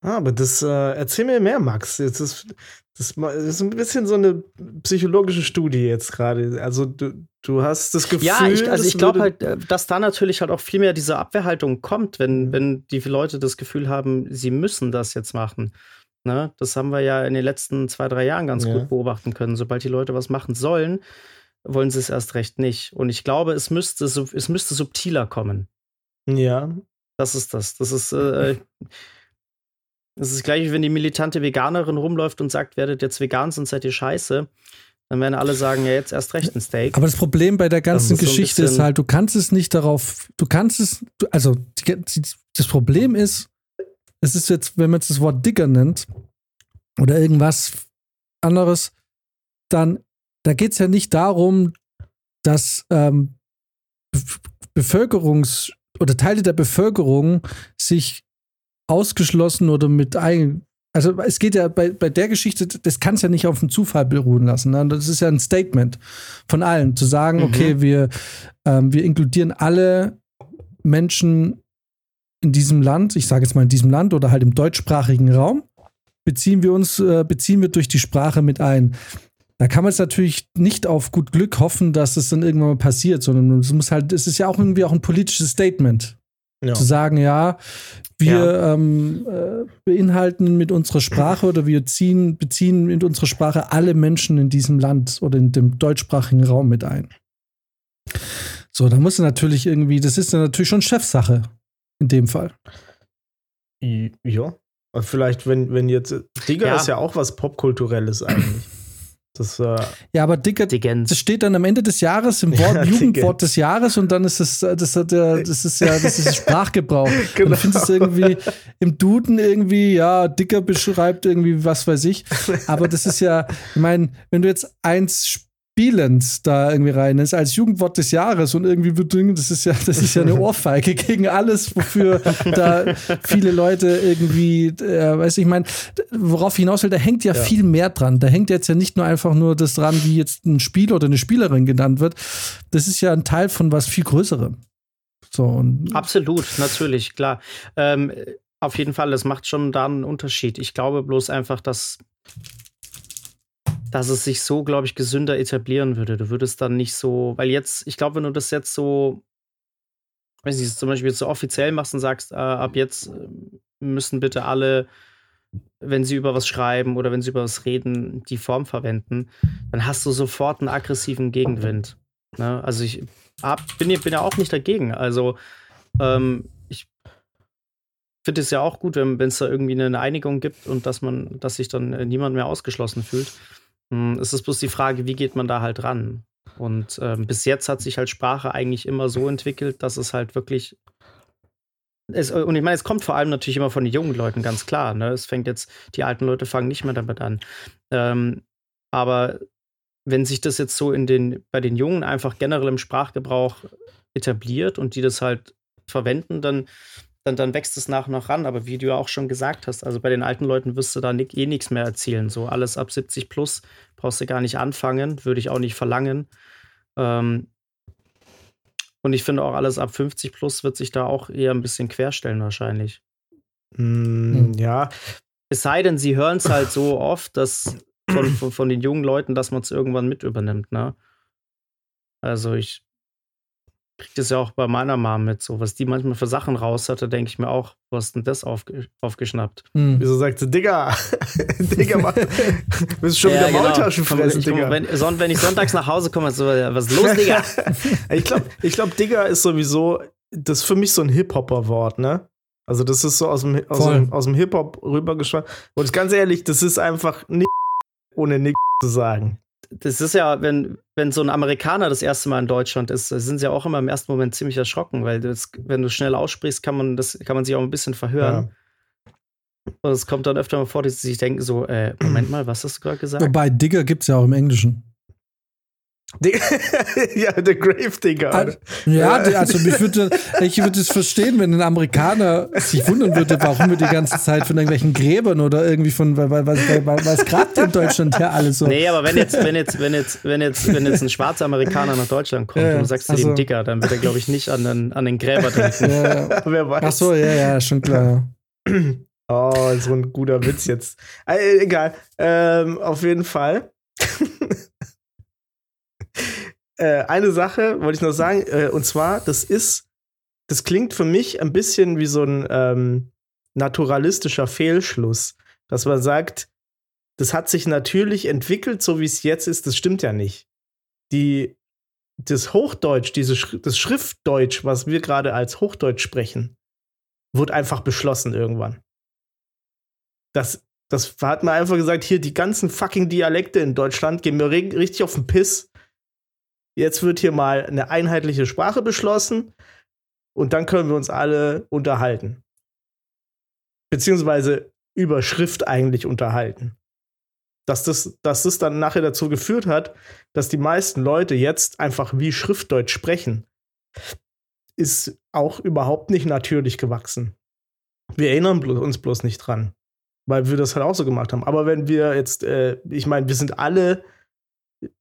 Ah, aber das, äh, erzähl mir mehr, Max. Jetzt ist, das, ist ein bisschen so eine psychologische Studie jetzt gerade. Also du, du hast das Gefühl. Ja, ich, also ich glaube halt, äh, dass da natürlich halt auch viel mehr diese Abwehrhaltung kommt, wenn, wenn die Leute das Gefühl haben, sie müssen das jetzt machen. Ne? Das haben wir ja in den letzten zwei, drei Jahren ganz ja. gut beobachten können. Sobald die Leute was machen sollen, wollen sie es erst recht nicht. Und ich glaube, es müsste, es müsste subtiler kommen. Ja. Das ist das. Das ist. Äh, das ist gleich, wie wenn die militante Veganerin rumläuft und sagt, werdet jetzt vegan, sonst seid ihr scheiße. Dann werden alle sagen, ja, jetzt erst recht ein Steak. Aber das Problem bei der ganzen Geschichte so ist halt, du kannst es nicht darauf, du kannst es, also das Problem ist, es ist jetzt, wenn man jetzt das Wort Dicker nennt oder irgendwas anderes, dann, da geht es ja nicht darum, dass ähm, Bevölkerungs- oder Teile der Bevölkerung sich ausgeschlossen oder mit ein. Also es geht ja bei, bei der Geschichte, das kann es ja nicht auf dem Zufall beruhen lassen. Ne? Das ist ja ein Statement von allen, zu sagen, mhm. okay, wir, ähm, wir inkludieren alle Menschen in diesem Land, ich sage jetzt mal in diesem Land oder halt im deutschsprachigen Raum, beziehen wir uns, äh, beziehen wir durch die Sprache mit ein. Da kann man es natürlich nicht auf gut Glück hoffen, dass es dann irgendwann mal passiert, sondern es muss halt, es ist ja auch irgendwie auch ein politisches Statement. Ja. Zu sagen, ja, wir ja. Ähm, äh, beinhalten mit unserer Sprache oder wir ziehen, beziehen in unsere Sprache alle Menschen in diesem Land oder in dem deutschsprachigen Raum mit ein. So, da muss natürlich irgendwie, das ist dann natürlich schon Chefsache in dem Fall. Ja. Vielleicht, wenn, wenn jetzt, Digger ja. ist ja auch was Popkulturelles eigentlich. Das, äh ja, aber Dicker, Diggens. das steht dann am Ende des Jahres im Wort, ja, Jugendwort des Jahres und dann ist das, das, das, das ist ja, das ist Sprachgebrauch. genau. Und findest du irgendwie im Duden irgendwie, ja, Dicker beschreibt irgendwie was weiß ich. Aber das ist ja, ich meine, wenn du jetzt eins Spielend da irgendwie rein ist als Jugendwort des Jahres. Und irgendwie wird das ist ja das ist ja eine Ohrfeige gegen alles wofür da viele Leute irgendwie äh, weiß ich meine worauf hinaus will da hängt ja, ja, viel mehr dran. Da hängt jetzt ja nicht nur einfach nur das dran wie jetzt ein Spieler oder eine Spielerin genannt wird. Das ist ja ein Teil von was viel größerem. So und absolut natürlich klar. Ähm, auf jeden Fall das macht schon da einen Unterschied. Ich glaube bloß einfach dass dass es sich so, glaube ich, gesünder etablieren würde. Du würdest dann nicht so, weil jetzt, ich glaube, wenn du das jetzt so, wenn du es zum Beispiel jetzt so offiziell machst und sagst, äh, ab jetzt äh, müssen bitte alle, wenn sie über was schreiben oder wenn sie über was reden, die Form verwenden, dann hast du sofort einen aggressiven Gegenwind. Ne? Also ich hab, bin, bin ja auch nicht dagegen. Also ähm, ich finde es ja auch gut, wenn es da irgendwie eine Einigung gibt und dass man, dass sich dann äh, niemand mehr ausgeschlossen fühlt. Hm, es ist bloß die Frage, wie geht man da halt ran? Und ähm, bis jetzt hat sich halt Sprache eigentlich immer so entwickelt, dass es halt wirklich es, und ich meine, es kommt vor allem natürlich immer von den jungen Leuten, ganz klar. Ne? Es fängt jetzt, die alten Leute fangen nicht mehr damit an. Ähm, aber wenn sich das jetzt so in den, bei den Jungen einfach generell im Sprachgebrauch etabliert und die das halt verwenden, dann, dann, dann wächst es nach und nach ran. Aber wie du ja auch schon gesagt hast, also bei den alten Leuten wirst du da eh nichts mehr erzählen. So alles ab 70 plus brauchst du gar nicht anfangen, würde ich auch nicht verlangen. Ähm, und ich finde auch alles ab 50 plus wird sich da auch eher ein bisschen querstellen wahrscheinlich. Mm, ja. Es sei denn, sie hören es halt so oft, dass von, von, von den jungen Leuten, dass man es irgendwann mit übernimmt, ne? Also ich kriege das ja auch bei meiner Mom mit, so was die manchmal für Sachen raus hatte, denke ich mir auch, wo hast denn das aufge aufgeschnappt? Hm. Wieso sagt sie, Digga, Digga, mach, bist schon ja, wieder genau. Maultaschen fressen, ich, Digga. Wenn, wenn, ich sonntags nach Hause komme, so, was ist los, Digga? ich glaube, ich glaub, Digga ist sowieso, das ist für mich so ein Hip-Hopper-Wort, ne? Also das ist so aus dem, aus dem, aus dem Hip-Hop rübergeschwommen. Und ganz ehrlich, das ist einfach nicht ohne Nick zu sagen das ist ja, wenn, wenn so ein Amerikaner das erste Mal in Deutschland ist, sind sie ja auch immer im ersten Moment ziemlich erschrocken, weil das, wenn du schnell aussprichst, kann man, das, kann man sich auch ein bisschen verhören. Ja. Und es kommt dann öfter mal vor, dass sie sich denken, so, äh, Moment mal, was hast du gerade gesagt? Wobei Digger gibt es ja auch im Englischen. ja, der Gravedigger. Ja, also mich würde, ich würde es verstehen, wenn ein Amerikaner sich wundern würde, warum wir die ganze Zeit von irgendwelchen Gräbern oder irgendwie von, weil was grabt in Deutschland ja alles so. Nee, aber wenn jetzt, wenn jetzt, wenn jetzt, wenn jetzt, wenn jetzt ein schwarzer Amerikaner nach Deutschland kommt ja, und du sagst also, ihm Dicker, dann wird er, glaube ich, nicht an den, an den Gräber denken. Ja, Wer weiß. Ach so, ja, ja, schon klar. Oh, so ein guter Witz jetzt. Äh, egal. Ähm, auf jeden Fall. Äh, eine Sache wollte ich noch sagen, äh, und zwar, das ist, das klingt für mich ein bisschen wie so ein ähm, naturalistischer Fehlschluss, dass man sagt, das hat sich natürlich entwickelt, so wie es jetzt ist, das stimmt ja nicht. Die, das Hochdeutsch, diese, das Schriftdeutsch, was wir gerade als Hochdeutsch sprechen, wird einfach beschlossen irgendwann. Das, das hat man einfach gesagt, hier die ganzen fucking Dialekte in Deutschland gehen mir richtig auf den Piss. Jetzt wird hier mal eine einheitliche Sprache beschlossen und dann können wir uns alle unterhalten. Beziehungsweise über Schrift eigentlich unterhalten. Dass das, dass das dann nachher dazu geführt hat, dass die meisten Leute jetzt einfach wie Schriftdeutsch sprechen, ist auch überhaupt nicht natürlich gewachsen. Wir erinnern uns bloß nicht dran, weil wir das halt auch so gemacht haben. Aber wenn wir jetzt, äh, ich meine, wir sind alle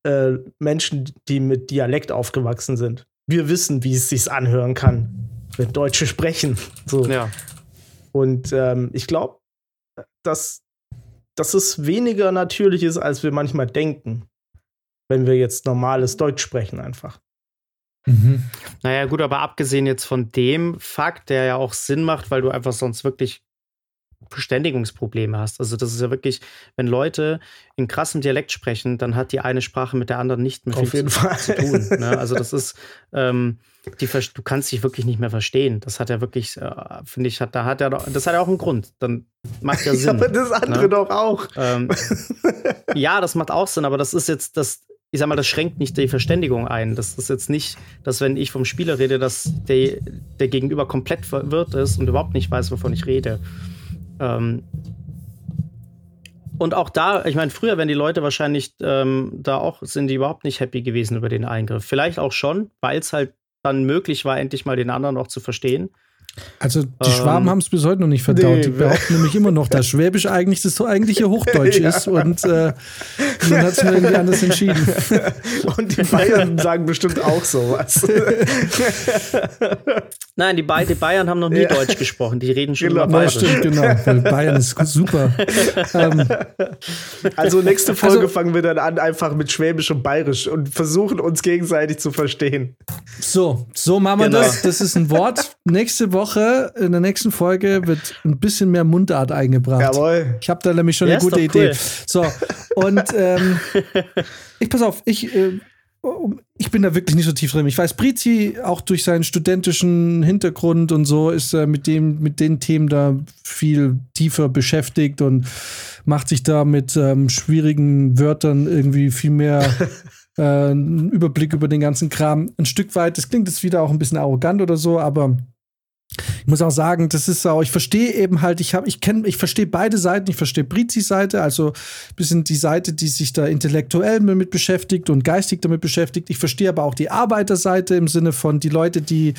äh, Menschen, die mit Dialekt aufgewachsen sind. Wir wissen, wie es sich anhören kann, wenn Deutsche sprechen. So. Ja. Und ähm, ich glaube, dass, dass es weniger natürlich ist, als wir manchmal denken, wenn wir jetzt normales Deutsch sprechen einfach. Mhm. Naja, gut, aber abgesehen jetzt von dem Fakt, der ja auch Sinn macht, weil du einfach sonst wirklich Verständigungsprobleme hast. Also das ist ja wirklich, wenn Leute in krassem Dialekt sprechen, dann hat die eine Sprache mit der anderen nicht mehr viel Auf jeden zu, Fall. zu tun. Ne? Also das ist, ähm, die, du kannst dich wirklich nicht mehr verstehen. Das hat ja wirklich, äh, finde ich, hat, da hat er das hat ja auch einen Grund. Dann macht ja Sinn. aber das andere ne? doch auch. Ähm, ja, das macht auch Sinn, aber das ist jetzt, das, ich sag mal, das schränkt nicht die Verständigung ein. Das ist jetzt nicht, dass wenn ich vom Spieler rede, dass der, der Gegenüber komplett verwirrt ist und überhaupt nicht weiß, wovon ich rede. Ähm, und auch da, ich meine, früher wären die Leute wahrscheinlich ähm, da auch, sind die überhaupt nicht happy gewesen über den Eingriff. Vielleicht auch schon, weil es halt dann möglich war, endlich mal den anderen auch zu verstehen. Also die Schwaben ähm, haben es bis heute noch nicht verdaut. Nee, die behaupten nämlich immer noch, dass Schwäbisch eigentlich das so eigentliche Hochdeutsch ja. ist und äh, man hat es mir irgendwie anders entschieden. Und die Bayern sagen bestimmt auch sowas. Nein, die, ba die, Bayern haben noch nie ja. Deutsch gesprochen. Die reden schon genau. über Bayerisch. Stimmt, genau. Weil Bayern ist super. ähm, also nächste Folge also, fangen wir dann an einfach mit Schwäbisch und Bayerisch und versuchen uns gegenseitig zu verstehen. So, so machen wir genau. das. Das ist ein Wort. Nächste Woche, in der nächsten Folge, wird ein bisschen mehr Mundart eingebracht. Jawohl. Ich habe da nämlich schon ja, eine gute Idee. So, und ähm, ich pass auf, ich. Äh, ich bin da wirklich nicht so tief drin. Ich weiß, Brizi, auch durch seinen studentischen Hintergrund und so, ist er mit dem, mit den Themen da viel tiefer beschäftigt und macht sich da mit ähm, schwierigen Wörtern irgendwie viel mehr äh, einen Überblick über den ganzen Kram. Ein Stück weit, das klingt jetzt wieder auch ein bisschen arrogant oder so, aber ich muss auch sagen, das ist auch, ich verstehe eben halt, ich habe, ich kenne, ich verstehe beide Seiten, ich verstehe Brizis Seite, also bisschen die Seite, die sich da intellektuell damit beschäftigt und geistig damit beschäftigt. Ich verstehe aber auch die Arbeiterseite im Sinne von die Leute, die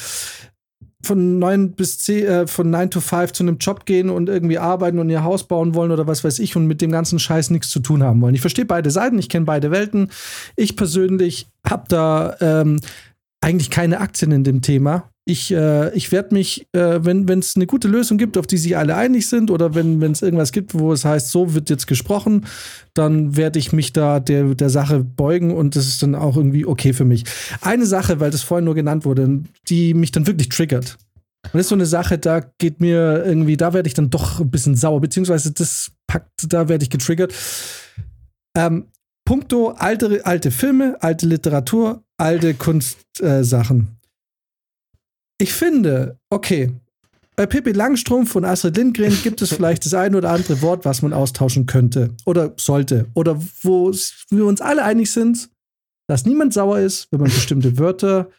von 9 bis 10, äh, von 9 to 5 zu einem Job gehen und irgendwie arbeiten und ihr Haus bauen wollen oder was weiß ich und mit dem ganzen Scheiß nichts zu tun haben wollen. Ich verstehe beide Seiten, ich kenne beide Welten. Ich persönlich habe da ähm, eigentlich keine Aktien in dem Thema. Ich, äh, ich werde mich, äh, wenn es eine gute Lösung gibt, auf die sich alle einig sind, oder wenn es irgendwas gibt, wo es heißt, so wird jetzt gesprochen, dann werde ich mich da der, der Sache beugen und das ist dann auch irgendwie okay für mich. Eine Sache, weil das vorhin nur genannt wurde, die mich dann wirklich triggert. Und das ist so eine Sache, da geht mir irgendwie, da werde ich dann doch ein bisschen sauer, beziehungsweise das packt, da werde ich getriggert. Ähm, puncto alte, alte Filme, alte Literatur, alte Kunstsachen. Äh, ich finde, okay, bei Pippi Langstrumpf und Astrid Lindgren gibt es vielleicht das ein oder andere Wort, was man austauschen könnte oder sollte. Oder wo wir uns alle einig sind, dass niemand sauer ist, wenn man bestimmte Wörter,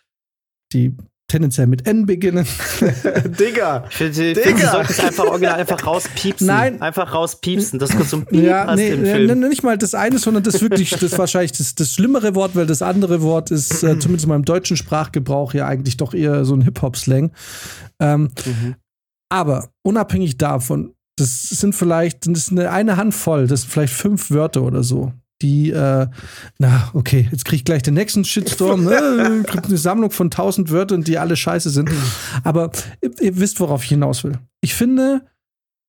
die tendenziell mit N beginnen. Digga! Ich finde, Digga. Sie sollten es einfach original einfach rauspiepsen. Nein. Einfach rauspiepsen, dass kurz so ein Piep ja, hast nee, im ja, Film. nicht mal das eine, sondern das wirklich, das wahrscheinlich das, das schlimmere Wort, weil das andere Wort ist, äh, zumindest in meinem deutschen Sprachgebrauch, ja eigentlich doch eher so ein Hip-Hop-Slang. Ähm, Mhm. Aber unabhängig davon, das sind vielleicht, das ist eine, eine Handvoll, das sind vielleicht fünf Wörter oder so. Die, äh, na, okay, jetzt krieg ich gleich den nächsten Shitstorm, ne? eine Sammlung von tausend Wörtern, die alle scheiße sind. Aber ihr, ihr wisst, worauf ich hinaus will. Ich finde,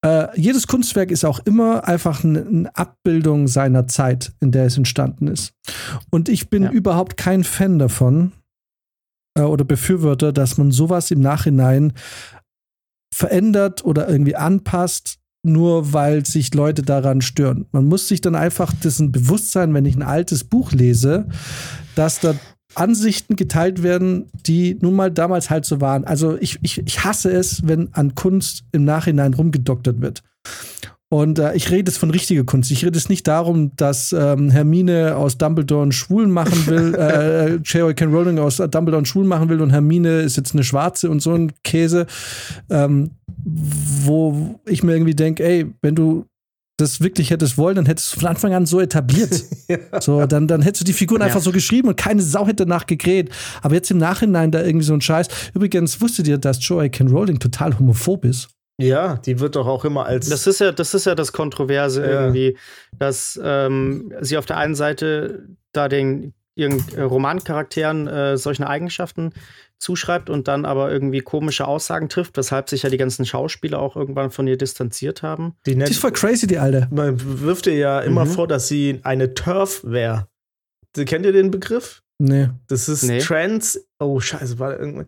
äh, jedes Kunstwerk ist auch immer einfach eine, eine Abbildung seiner Zeit, in der es entstanden ist. Und ich bin Ja. überhaupt kein Fan davon äh, oder Befürworter, dass man sowas im Nachhinein verändert oder irgendwie anpasst, nur weil sich Leute daran stören. Man muss sich dann einfach dessen bewusst sein, wenn ich ein altes Buch lese, dass da Ansichten geteilt werden, die nun mal damals halt so waren. Also ich, ich, ich hasse es, wenn an Kunst im Nachhinein rumgedoktert wird. Und äh, ich rede jetzt von richtiger Kunst. Ich rede jetzt nicht darum, dass ähm, Hermine aus Dumbledore einen Schwulen machen will, äh, J.K. Rowling aus Dumbledore einen Schwulen machen will und Hermine ist jetzt eine Schwarze und so ein Käse, ähm, wo ich mir irgendwie denke, ey, wenn du das wirklich hättest wollen, dann hättest du von Anfang an so etabliert. So, dann, dann hättest du die Figuren Ja. einfach so geschrieben und keine Sau hätte danach gegräht. Aber jetzt im Nachhinein da irgendwie so ein Scheiß. Übrigens, wusstet ihr, dass J.K. Rowling total homophob ist? Ja, die wird doch auch immer als. Das ist ja, das ist ja das Kontroverse Ja. irgendwie, dass ähm, sie auf der einen Seite da den ihren äh, Romancharakteren äh, solche Eigenschaften zuschreibt und dann aber irgendwie komische Aussagen trifft, weshalb sich ja die ganzen Schauspieler auch irgendwann von ihr distanziert haben. die Die nennt, ist voll crazy, die Alte. man wirft ihr ja immer Mhm. vor, dass sie eine Turf wäre. Kennt ihr den Begriff? Nee. Das ist Nee. Trans. Oh, Scheiße, war da irgendwas?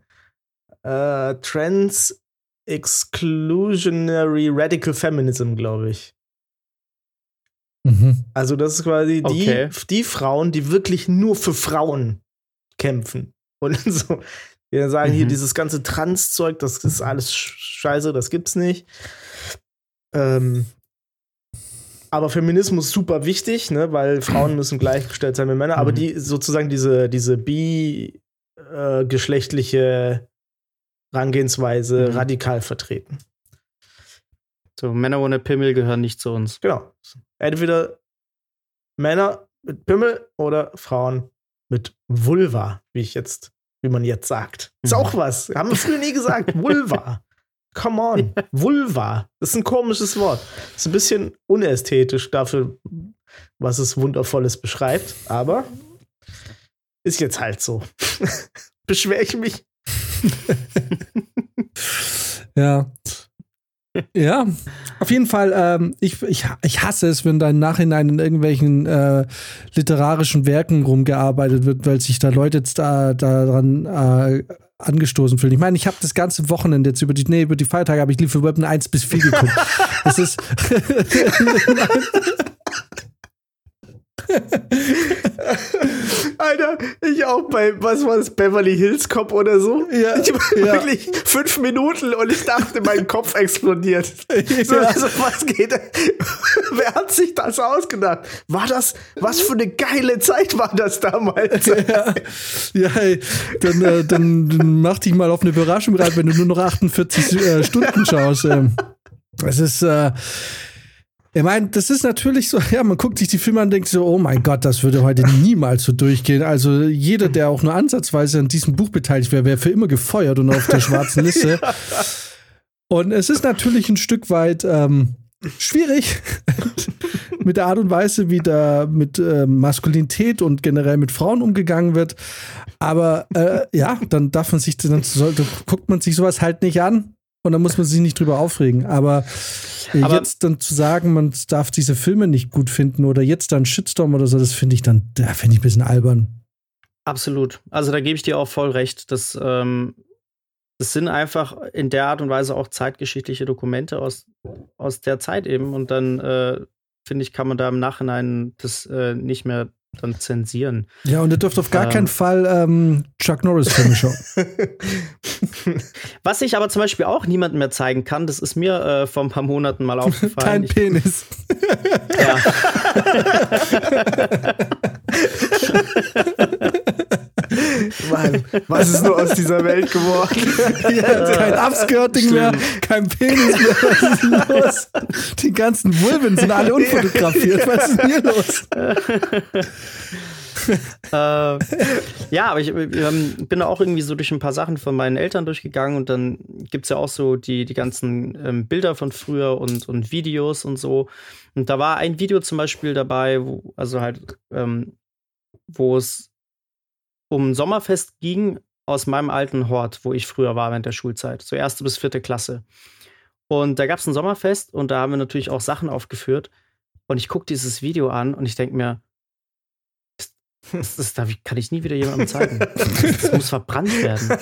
Äh, Trans Exclusionary Radical Feminism, glaube ich. Mhm. Also, das ist quasi die, Okay. die Frauen, die wirklich nur für Frauen kämpfen. Und so, die dann sagen, hier, Mhm. dieses ganze Trans-Zeug, das ist alles sch- scheiße, das gibt's nicht. Ähm, aber Feminismus ist super wichtig, ne, weil Frauen müssen gleichgestellt sein mit Männern, aber Mhm. die sozusagen diese, diese bi-geschlechtliche Herangehensweise Mhm. radikal vertreten. So, Männer ohne Pimmel gehören nicht zu uns. Genau. Entweder Männer mit Pimmel oder Frauen mit Vulva, wie ich jetzt, wie man jetzt sagt. Ist Mhm. auch was. Haben wir früher nie gesagt. Vulva. Come on. Vulva. Das ist ein komisches Wort. Ist ein bisschen unästhetisch dafür, was es Wundervolles beschreibt, aber ist jetzt halt so. Beschwere ich mich? Ja. Ja, auf jeden Fall, ähm, ich, ich, ich hasse es, wenn da im Nachhinein in irgendwelchen äh, literarischen Werken rumgearbeitet wird, weil sich da Leute jetzt da daran äh, angestoßen fühlen. Ich meine, ich habe das ganze Wochenende jetzt über die, nee, über die Feiertage habe ich Liefer Weapon 1 bis 4 geguckt. das ist. Alter, ich auch bei, was war das, Beverly Hills Cop oder so? Ja, Ich war ja. wirklich fünf Minuten und ich dachte, mein Kopf explodiert. So, Ja. so, was geht? Wer hat sich das ausgedacht? War das, was für eine geile Zeit war das damals? ja, ja ey, dann, äh, dann, mach dich mal auf eine Überraschung rein, wenn du nur noch 48 äh, Stunden schaust. Ähm. Es ist, äh, ich meine, das ist natürlich so, ja, man guckt sich die Filme an und denkt so, oh mein Gott, das würde heute niemals so durchgehen. Also jeder, der auch nur ansatzweise an diesem Buch beteiligt wäre, wäre für immer gefeuert und auf der schwarzen Liste. Und es ist natürlich ein Stück weit ähm, schwierig mit der Art und Weise, wie da mit äh, Maskulinität und generell mit Frauen umgegangen wird. Aber äh, ja, dann darf man sich, dann sollte, guckt man sich sowas halt nicht an und dann muss man sich nicht drüber aufregen. Aber, äh, Aber- jetzt dann zu sagen, man darf diese Filme nicht gut finden oder jetzt dann Shitstorm oder so, das finde ich dann, da finde ich ein bisschen albern. Absolut. Also da gebe ich dir auch voll recht. Das, ähm, das sind einfach in der Art und Weise auch zeitgeschichtliche Dokumente aus, aus der Zeit eben. Und dann, äh, finde ich, kann man da im Nachhinein das äh, nicht mehr dann zensieren. Ja, und ihr dürft auf gar Ähm. keinen Fall ähm, Chuck Norris-Filme schauen. Was ich aber zum Beispiel auch niemandem mehr zeigen kann, das ist mir äh, vor ein paar Monaten mal aufgefallen. Dein Ich, Penis. ja. Mann, was ist nur aus dieser Welt geworden? Ja, kein Upskirting mehr, kein Penis mehr. Was ist denn los? Die ganzen Vulven sind alle unfotografiert. Was ist denn hier los? äh, ja, aber ich ähm, bin da auch irgendwie so durch ein paar Sachen von meinen Eltern durchgegangen und dann gibt es ja auch so die, die ganzen ähm, Bilder von früher und, und Videos und so. Und da war ein Video zum Beispiel dabei, wo, also halt, ähm, wo es um Sommerfest ging aus meinem alten Hort, wo ich früher war während der Schulzeit, so erste bis vierte Klasse. Und da gab es ein Sommerfest und da haben wir natürlich auch Sachen aufgeführt. Und ich gucke dieses Video an und ich denke mir, das, das darf kann ich nie wieder jemandem zeigen. Das muss verbrannt werden.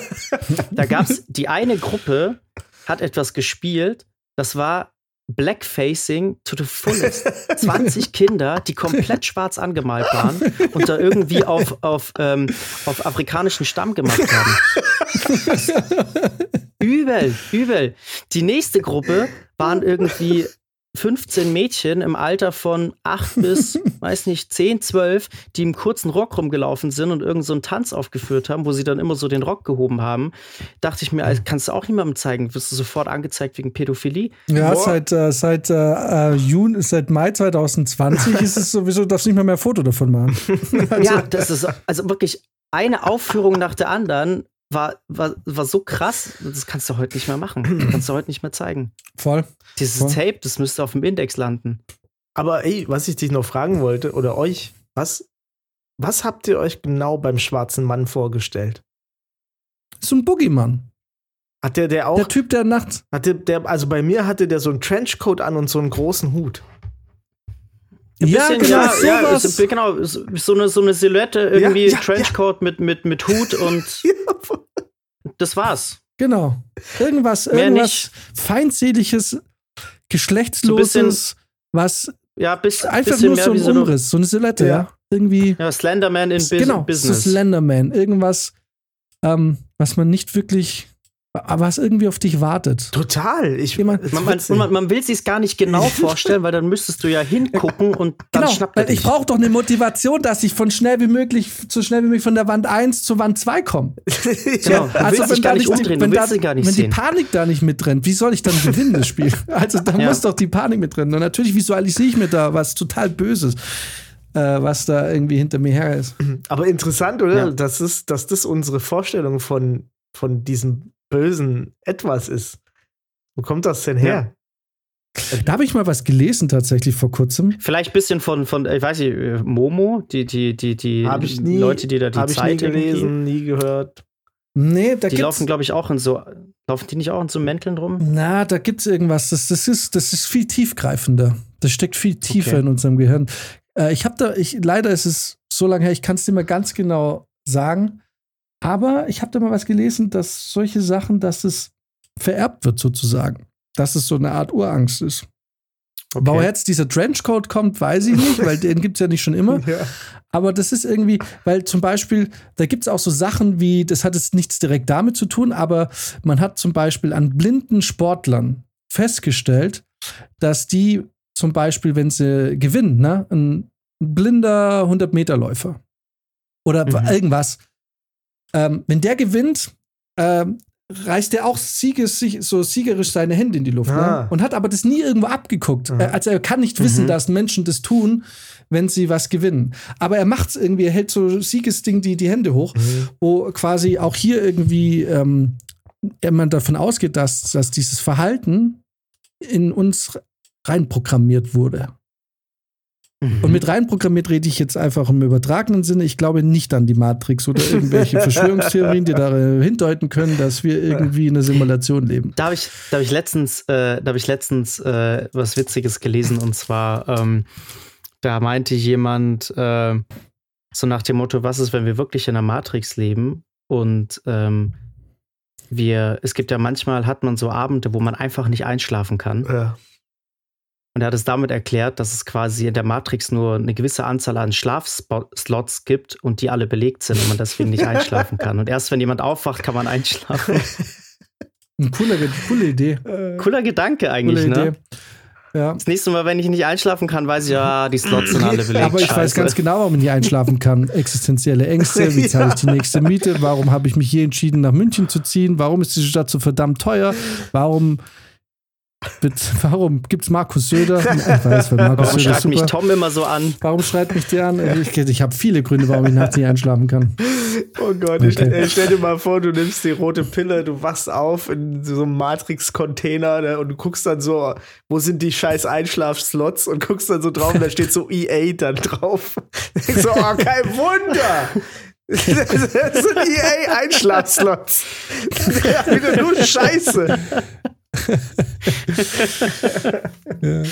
Da gab es die eine Gruppe, hat etwas gespielt, das war Blackfacing to the fullest. 20 Kinder, die komplett schwarz angemalt waren und da irgendwie auf, auf, ähm, auf afrikanischen Stamm gemacht haben. Übel, übel. Die nächste Gruppe waren irgendwie 15 Mädchen im Alter von 8 bis, weiß nicht, 10, 12, die im kurzen Rock rumgelaufen sind und irgend so einen Tanz aufgeführt haben, wo sie dann immer so den Rock gehoben haben. Dachte ich mir, also, kannst du auch niemandem zeigen, wirst du sofort angezeigt wegen Pädophilie. Ja, Boah. seit, äh, seit, äh, äh, Juni, seit Mai 2020 ist es sowieso, darfst nicht mal mehr Foto davon machen. ja, das ist also wirklich eine Aufführung nach der anderen war, war, war so krass, das kannst du heute nicht mehr machen. Das kannst du heute nicht mehr zeigen. Voll. Dieses Voll. Tape, das müsste auf dem Index landen. Aber ey, was ich dich noch fragen wollte, oder euch, was, was habt ihr euch genau beim schwarzen Mann vorgestellt? So ein Boogeyman. Hat der, der auch, Der Typ, der nachts. hatte der, also bei mir hatte der so einen Trenchcoat an und so einen großen Hut. Ein Ja, bisschen, genau, ja, ja, ist, genau, so eine, so eine Silhouette, irgendwie ja, Trenchcoat Mit, mit, mit Hut und das war's. Genau. Irgendwas, Mehr irgendwas nicht. feindseliges, geschlechtsloses, was Ja, bis, einfach bisschen nur so ein so Umriss, so eine Silhouette, ja. Ja. Irgendwie. ja, Slenderman in Bus genau, Business. so Slenderman. Irgendwas, ähm, was man nicht wirklich, was irgendwie auf dich wartet. Total. Ich, man, man, man, man will sich gar nicht genau vorstellen, weil dann müsstest du ja hingucken und dann Genau, schnappt er ich brauche doch eine Motivation, dass ich von schnell wie möglich, so schnell wie möglich von der Wand 1 zur Wand 2 komme. Genau, du willst dich gar nicht umdrehen, du wenn, willst da, sie gar nicht wenn sehen. die Panik da nicht mitrennt, wie soll ich dann gewinnen, das Spiel? Also da Ja. muss doch die Panik mitrennen. Und natürlich visualisiere ich mir da was total Böses, äh, was da irgendwie hinter mir her ist. Aber interessant, oder? Ja. Das ist, dass das unsere Vorstellung von, von diesem bösen Etwas ist. Wo kommt das denn her? Da habe ich mal was gelesen tatsächlich vor kurzem. Vielleicht ein bisschen von, von, ich weiß nicht, äh, Momo, die, die, die, die nie, Leute, die da die hab ich nie Zeit gelesen, nie gehört. Nee, da Die laufen, glaube ich, auch in so, laufen die nicht auch in so Mänteln rum? Na, da gibt's irgendwas. Das, das, ist, das ist viel tiefgreifender. Das steckt viel tiefer Okay. in unserem Gehirn. Äh, ich habe da, ich, leider ist es so lange her, ich kann es dir mal ganz genau sagen. Aber ich habe da mal was gelesen, dass solche Sachen, dass es vererbt wird sozusagen. Dass es so eine Art Urangst ist. Okay. Woher jetzt dieser Trenchcoat kommt, weiß ich nicht, weil den gibt es ja nicht schon immer. Ja. Aber das ist irgendwie, weil zum Beispiel, da gibt es auch so Sachen wie, das hat jetzt nichts direkt damit zu tun, aber man hat zum Beispiel an blinden Sportlern festgestellt, dass die zum Beispiel, wenn sie gewinnen, ne, ein blinder 100-Meter-Läufer oder mhm. irgendwas, ähm, wenn der gewinnt, ähm, reißt er auch sieges, so siegerisch seine Hände in die Luft ne? ah. ne? und hat aber das nie irgendwo abgeguckt. Mhm. Also er kann nicht wissen, mhm. dass Menschen das tun, wenn sie was gewinnen. Aber er macht es irgendwie, er hält so Siegesding die, die Hände hoch, mhm. wo quasi auch hier irgendwie ähm, man davon ausgeht, dass, dass dieses Verhalten in uns reinprogrammiert wurde. Mhm. Und mit reinprogrammiert rede ich jetzt einfach im übertragenen Sinne. Ich glaube nicht an die Matrix oder irgendwelche Verschwörungstheorien, die da hindeuten können, dass wir irgendwie in einer Simulation leben. Da habe ich, da hab ich letztens, äh, da hab ich letztens äh, was Witziges gelesen und zwar, ähm, da meinte jemand äh, so nach dem Motto, was ist, wenn wir wirklich in der Matrix leben und ähm, wir, es gibt ja manchmal, hat man so Abende, wo man einfach nicht einschlafen kann. Ja. Und er hat es damit erklärt, dass es quasi in der Matrix nur eine gewisse Anzahl an Schlafslots gibt und die alle belegt sind und man deswegen nicht einschlafen kann. Und erst wenn jemand aufwacht, kann man einschlafen. Eine coole, coole Idee. Cooler Gedanke eigentlich, coole ne? Idee. Ja. Das nächste Mal, wenn ich nicht einschlafen kann, weiß ich, ja, die Slots sind alle belegt. Aber ich Scheiße. weiß ganz genau, warum ich nicht einschlafen kann. Existenzielle Ängste, wie zahle ich die nächste Miete? Warum habe ich mich hier entschieden, nach München zu ziehen? Warum ist diese Stadt so verdammt teuer? Warum Warum gibt es Markus Söder? Ich weiß, weil Markus warum Söder schreit mich Tom immer so an? Warum schreit mich der an? Ich, ich habe viele Gründe, warum ich nachts nicht einschlafen kann. Oh Gott, okay. stell, stell, dir mal vor, du nimmst die rote Pille, du wachst auf in so einem Matrix-Container ne, und du guckst dann so, wo sind die scheiß Einschlafslots und guckst dann so drauf und da steht so EA dann drauf. Denkst so, oh, kein Wunder! Das sind EA-Einschlafslots. Wieder nur Scheiße ja.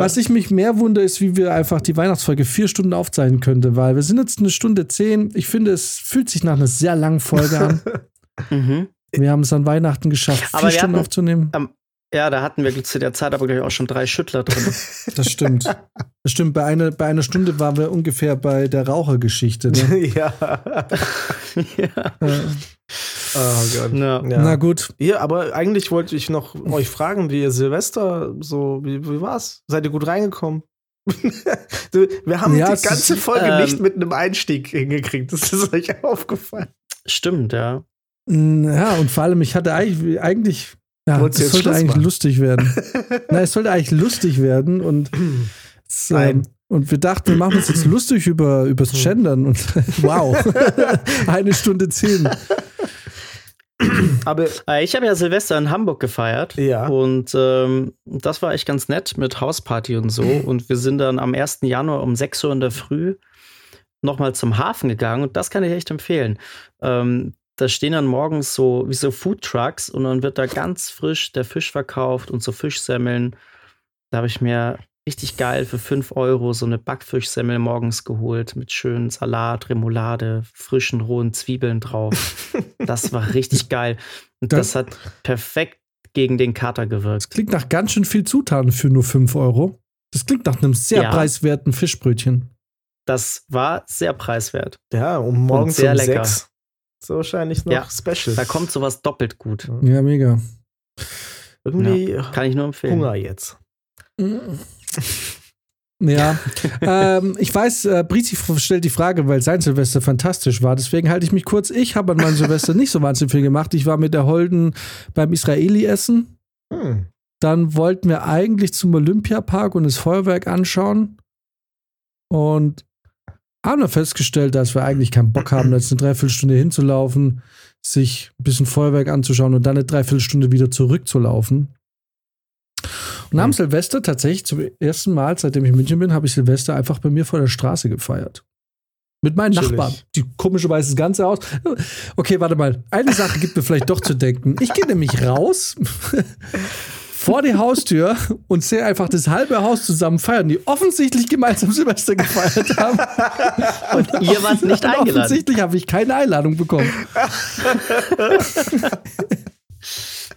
Was ich mich mehr wundere, ist, wie wir einfach die Weihnachtsfolge vier Stunden aufzeichnen könnten, weil wir sind jetzt eine Stunde zehn. Ich finde, es fühlt sich nach einer sehr langen Folge an. mhm. Wir haben es an Weihnachten geschafft, vier aber Stunden hatten, aufzunehmen. Am, ja, da hatten wir zu der Zeit aber gleich auch schon drei Schüttler drin. Das stimmt. Das stimmt. Bei, eine, bei einer Stunde waren wir ungefähr bei der Rauchergeschichte. Ne? ja. ja. Oh Gott. Ja. Ja. Na gut. Ja, aber eigentlich wollte ich noch euch fragen, wie ihr Silvester so, wie, wie war's? Seid ihr gut reingekommen? wir haben ja, die ganze ist, Folge ähm, nicht mit einem Einstieg hingekriegt. Das ist euch aufgefallen. Stimmt, ja. Ja, und vor allem, ich hatte eigentlich, eigentlich ja, es sollte Schluss eigentlich machen? lustig werden. Nein, es sollte eigentlich lustig werden und ähm, und wir dachten, wir machen uns jetzt lustig über übers Gendern und wow, eine Stunde zehn. Aber äh, ich habe ja Silvester in Hamburg gefeiert. Ja. Und ähm, das war echt ganz nett mit Hausparty und so. Und wir sind dann am 1. Januar um 6 Uhr in der Früh nochmal zum Hafen gegangen. Und das kann ich echt empfehlen. Ähm, da stehen dann morgens so wie so Food Trucks und dann wird da ganz frisch der Fisch verkauft und so Fischsemmeln. Da habe ich mir richtig geil für 5 Euro so eine Backfischsemmel morgens geholt mit schönen Salat, Remoulade, frischen rohen Zwiebeln drauf. das war richtig geil. Und das, das hat perfekt gegen den Kater gewirkt. Das klingt nach ganz schön viel Zutaten für nur 5 Euro. Das klingt nach einem sehr ja. preiswerten Fischbrötchen. Das war sehr preiswert. Ja, um morgens sehr um lecker. sechs. So wahrscheinlich noch ja, Special. Da kommt sowas doppelt gut. Ja, mega. Irgendwie ja, kann ich nur empfehlen. Hunger jetzt. Ja, ähm, ich weiß, äh, Brizi stellt die Frage, weil sein Silvester fantastisch war. Deswegen halte ich mich kurz. Ich habe an meinem Silvester nicht so wahnsinnig viel gemacht. Ich war mit der Holden beim Israeli essen. Hm. Dann wollten wir eigentlich zum Olympiapark und das Feuerwerk anschauen. Und haben dann festgestellt, dass wir eigentlich keinen Bock haben, jetzt eine Dreiviertelstunde hinzulaufen, sich ein bisschen Feuerwerk anzuschauen und dann eine Dreiviertelstunde wieder zurückzulaufen. Und am mhm. Silvester tatsächlich zum ersten Mal, seitdem ich in München bin, habe ich Silvester einfach bei mir vor der Straße gefeiert. Mit meinen Chillig. Nachbarn, die komischerweise das Ganze aus. Okay, warte mal. Eine Sache gibt mir vielleicht doch zu denken. Ich gehe nämlich raus vor die Haustür und sehe einfach das halbe Haus zusammen feiern, die offensichtlich gemeinsam Silvester gefeiert haben. Und ihr wart nicht eingeladen. Offensichtlich habe ich keine Einladung bekommen.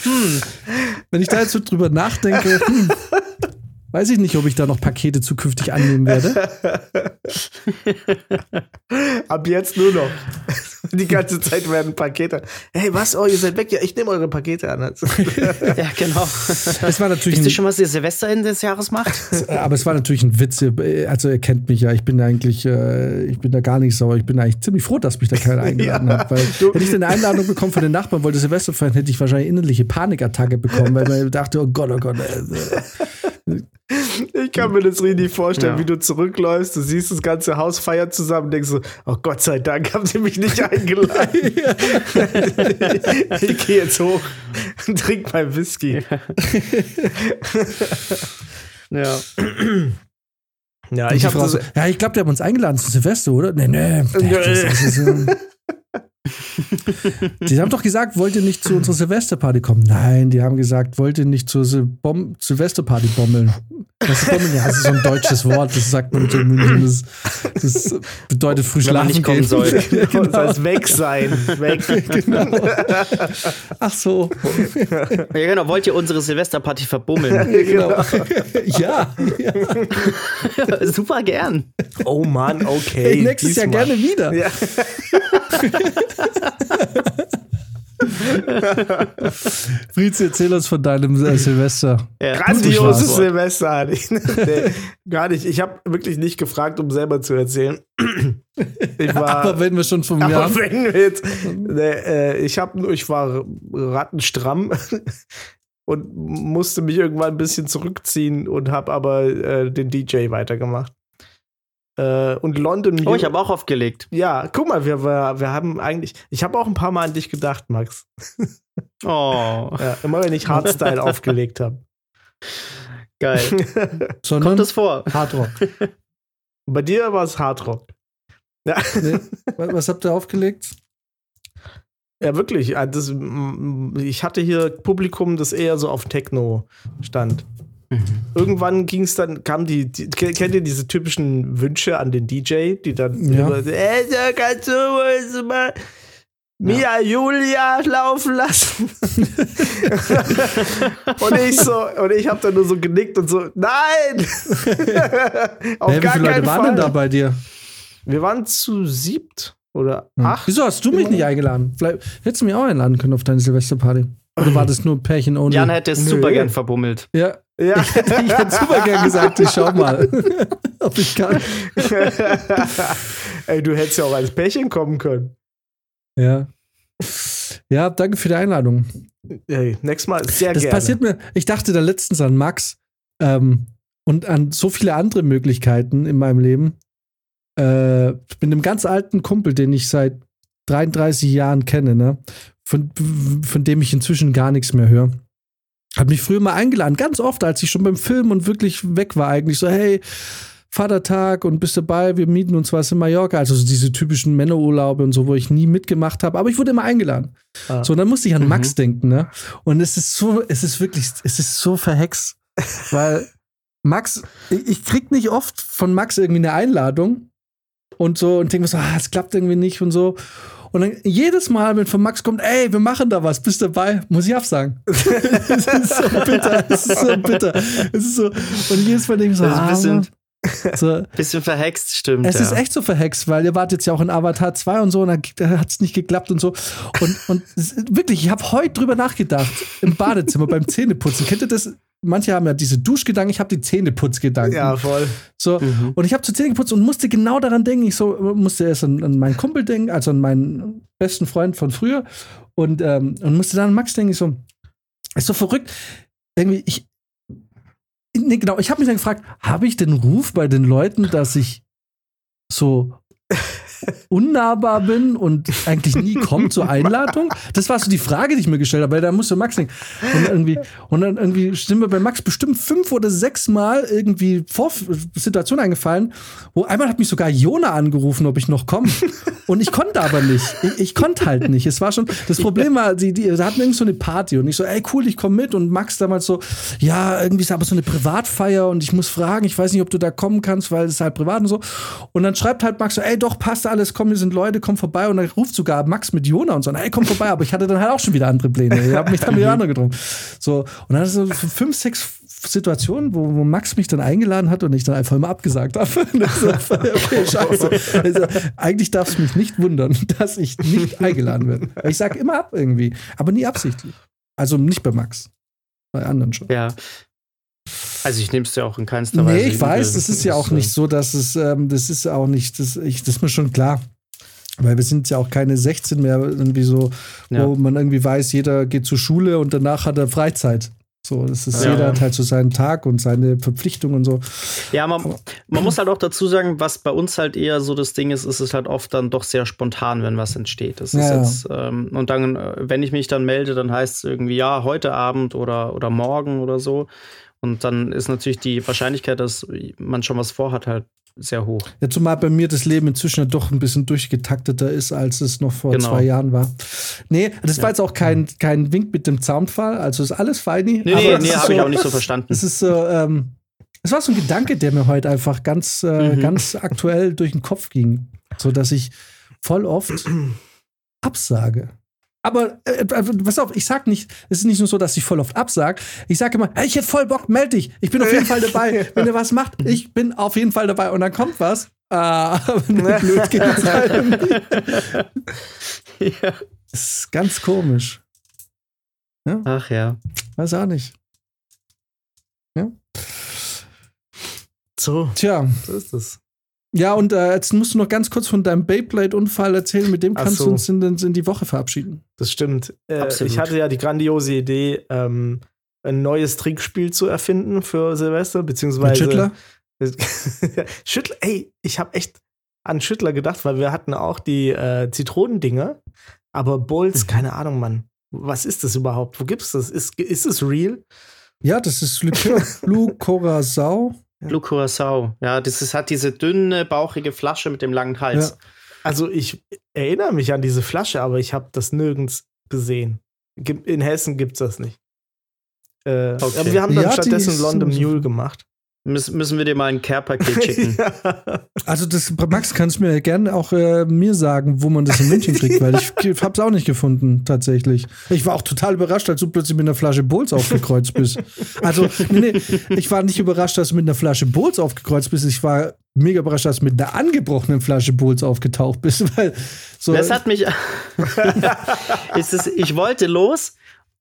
Hm. Wenn ich da jetzt so drüber nachdenke, hm, Weiß ich nicht, ob ich da noch Pakete zukünftig annehmen werde. Ab jetzt nur noch. Die ganze Zeit werden Pakete. Hey, was? Oh, ihr seid weg. Ja, ich nehme eure Pakete an. ja, genau. Es war natürlich Wisst ihr schon, was ihr Silvesterende des Jahres macht? aber es war natürlich ein Witz. Also ihr kennt mich ja. Ich bin eigentlich, äh, ich bin da gar nicht sauer. Ich bin eigentlich ziemlich froh, dass mich da keiner eingeladen Ja, hat. Weil du- hätte ich eine Einladung bekommen von den Nachbarn, wollte Silvester feiern, hätte ich wahrscheinlich innerliche Panikattacke bekommen, weil man dachte, oh Gott, oh Gott. Äh, Ich kann mir das richtig vorstellen, Ja. wie du zurückläufst, du siehst das ganze Haus feiert zusammen, denkst so, oh Gott sei Dank haben sie mich nicht eingeladen. ich gehe jetzt hoch und trink mein Whisky. ja. Ja, ich ich habe so, ja, ich glaube, die haben uns eingeladen zu Silvester, oder? Nee, nee. Nee. Das, das ist, ähm, die haben doch gesagt, wollt ihr nicht zu unserer Silvesterparty kommen? Nein, die haben gesagt, wollt ihr nicht zur Sil Bom Silvesterparty bommeln? Das ist bommeln, ja, das ist so ein deutsches Wort, das sagt man in München. Das, das bedeutet früh Wenn man schlafen nicht kommen gehen. soll. Genau. Das heißt weg sein. Weg. Ach so. ja, genau. Wollt ihr unsere Silvesterparty verbummeln? Genau. ja. ja. Super gern. Oh Mann, okay. Nächstes Jahr diesmal. gerne wieder. Ja. Fritz, erzähl uns von deinem äh, Silvester. Ja. Grandioses Silvester hatte ich. nee, gar nicht. Ich habe wirklich nicht gefragt, um selber zu erzählen. Ich war. Aber wenn wir schon vom Jahr. Aber wenn wir jetzt, nee, äh, ich habe, ich war rattenstramm und musste mich irgendwann ein bisschen zurückziehen und habe aber äh, den DJ weitergemacht. Äh, und London. Oh, ich habe auch aufgelegt. ja, guck mal, wir, wir, wir haben eigentlich, ich habe auch ein paar Mal an dich gedacht, Max. Oh, Ja, immer wenn ich Hardstyle aufgelegt habe. geil. sondern Kommt es vor? Hardrock. Bei dir war es Hardrock. Ja, Nee. Was habt ihr aufgelegt? ja wirklich. äh, Das, ich hatte hier Publikum, das eher so auf Techno stand. Irgendwann ging es dann, kam die, die, kennt ihr diese typischen Wünsche an den DJ, die dann Ja. immer, äh, da kannst du mal Mia Julia laufen lassen. und ich so, und ich habe dann nur so genickt und so, nein! Auf wie gar viele Leute waren Fall. denn da bei dir? Wir waren zu siebt oder Hm. acht. Wieso hast du mich nicht eingeladen? Vielleicht hättest du mich auch einladen können auf deine Silvesterparty. Oder war das nur Pärchen only? Jan hätte es Nö. super gern verbummelt. ja, Ja. ich hätte, ich hätte super gern gesagt, ich schau mal, ob ich kann. Ey, du hättest ja auch als Pärchen kommen können. Ja. Ja, danke für die Einladung. Ey, nächstes Mal sehr Das gerne. passiert mir, ich dachte da letztens an Max ähm, und an so viele andere Möglichkeiten in meinem Leben. Äh, mit einem ganz alten Kumpel, den ich seit 33 Jahren kenne, ne? Von, von dem ich inzwischen gar nichts mehr höre. Hat mich früher mal eingeladen, ganz oft, als ich schon beim Film und wirklich weg war, eigentlich so, hey, Vatertag und bist dabei, wir mieten uns was in Mallorca, also so diese typischen Männerurlaube und so, wo ich nie mitgemacht habe, aber ich wurde immer eingeladen. Ah. So, und dann musste ich an Mhm. Max denken, ne? Und es ist so, es ist wirklich, es ist so verhext, weil Max, ich, ich krieg nicht oft von Max irgendwie eine Einladung und so und denke mir so, ah, es klappt irgendwie nicht und so. Und dann jedes Mal, wenn von Max kommt, ey, wir machen da was, bist dabei, muss ich absagen. es ist so bitter, es ist so bitter. Es ist so, und jedes Mal denke ich so, Das ist ein ah, bisschen- so, Bisschen verhext, stimmt. es ja. ist echt so verhext, weil ihr wart jetzt ja auch in Avatar 2 und so und da hat es nicht geklappt und so. Und, und wirklich, ich habe heute drüber nachgedacht im Badezimmer beim Zähneputzen. Kennt ihr das? Manche haben ja diese Duschgedanken, ich habe die Zähneputzgedanken. ja, voll. So, Mhm. und ich habe zu Zähne geputzt und musste genau daran denken. Ich so musste erst an, an meinen Kumpel denken, also an meinen besten Freund von früher und, ähm, und musste dann an Max denken. Ich so, ist so verrückt. Irgendwie, ich, nee, genau, ich habe mich dann gefragt, habe ich den Ruf bei den Leuten, dass ich so unnahbar bin und eigentlich nie komme zur Einladung? Das war so die Frage, die ich mir gestellt habe, weil da musste Max denken. Und irgendwie, und dann irgendwie sind mir bei Max bestimmt fünf oder sechs Mal irgendwie Vor Situationen eingefallen, wo einmal hat mich sogar Jona angerufen, ob ich noch komme. Und ich konnte aber nicht. Ich, ich konnte halt nicht. Es war schon, das Problem war, die, die da hatten irgendwie so eine Party und ich so, ey cool, ich komme mit. Und Max damals so, ja, irgendwie ist aber so eine Privatfeier und ich muss fragen, ich weiß nicht, ob du da kommen kannst, weil es ist halt privat und so. Und dann schreibt halt Max so, ey doch, passt alles, komm, hier sind Leute, komm vorbei. Und dann ruft sogar Max mit Jona und so, ey, komm vorbei. Aber ich hatte dann halt auch schon wieder andere Pläne. Ich habe mich dann mit anderen getroffen. So, und dann so fünf, sechs Situationen, wo, wo Max mich dann eingeladen hat und ich dann einfach immer abgesagt habe. so, okay, scheiße. Also, eigentlich darf es mich nicht wundern, dass ich nicht eingeladen werde. Ich sage immer ab irgendwie, aber nie absichtlich. Also nicht bei Max, bei anderen schon. Ja. Also ich nehme es ja auch in keinster Weise. Nee, ich weiß, das ist ja auch nicht so, dass es, ähm, das ist auch nicht, das, ich, das ist mir schon klar. Weil wir sind ja auch keine 16 mehr, irgendwie so, wo Ja. man irgendwie weiß, jeder geht zur Schule und danach hat er Freizeit. So, das ist Ja. jeder hat halt so seinen Tag und seine Verpflichtungen und so. Ja, man, man muss halt auch dazu sagen, was bei uns halt eher so das Ding ist, ist es halt oft dann doch sehr spontan, wenn was entsteht. Das ist Ja, ja. jetzt, ähm, und dann, äh, wenn ich mich dann melde, dann heißt es irgendwie, ja, heute Abend oder, oder morgen oder so. Und dann ist natürlich die Wahrscheinlichkeit, dass man schon was vorhat, halt sehr hoch. Ja, zumal bei mir das Leben inzwischen ja doch ein bisschen durchgetakteter ist, als es noch vor Genau. zwei Jahren war. Nee, das war jetzt auch kein, kein Wink mit dem Zaunfall, also ist alles feini. Nee, nee, nee, habe ich so- auch nicht so verstanden. Es ist so, ähm, es war so ein Gedanke, der mir heute einfach ganz, äh, Mhm. ganz aktuell durch den Kopf ging. So dass ich voll oft absage. Aber äh, äh, pass auf, ich sag nicht, es ist nicht nur so, dass ich voll oft absag. Ich sage immer, hey, ich hätte voll Bock, melde dich. Ich bin auf jeden Fall dabei. Wenn ihr was macht, ich bin auf jeden Fall dabei. Und dann kommt was. Äh, blöd geht's halt irgendwie. ja. Das ist ganz komisch. Ach ja. Weiß auch nicht. So, Tja, so ist es. Ja, und äh, jetzt musst du noch ganz kurz von deinem Beyblade-Unfall erzählen. Mit dem Ach kannst so. du uns in, in die Woche verabschieden. Das stimmt. Äh, ich hatte ja die grandiose Idee, ähm, ein neues Trinkspiel zu erfinden für Silvester, beziehungsweise. Mit Schüttler? Schüttler, ey, ich habe echt an Schüttler gedacht, weil wir hatten auch die äh, Zitronendinger, aber Mhm. Bowls, keine Ahnung, Mann. Was ist das überhaupt? Wo gibt's das? Ist, ist es real? Ja, das ist Blue Corazao. Blue Curacao. Ja, das ist, hat diese dünne, bauchige Flasche mit dem langen Hals. Ja. Also ich erinnere mich an diese Flasche, aber ich habe das nirgends gesehen. In Hessen gibt's das nicht. Äh, Okay. Aber wir haben dann Ja, stattdessen London Mule gemacht. Müssen, müssen wir dir mal ein Care-Paket schicken. ja. Also, das, Max, kannst du mir gerne auch äh, mir sagen, wo man das in München kriegt, weil ich hab's auch nicht gefunden, tatsächlich. Ich war auch total überrascht, als du plötzlich mit einer Flasche Bowls aufgekreuzt bist. Also, nee, nee, ich war nicht überrascht, dass du mit einer Flasche Bowls aufgekreuzt bist. Ich war mega überrascht, dass du mit einer angebrochenen Flasche Bowls aufgetaucht bist, weil so. Das hat mich. ist es, ich wollte los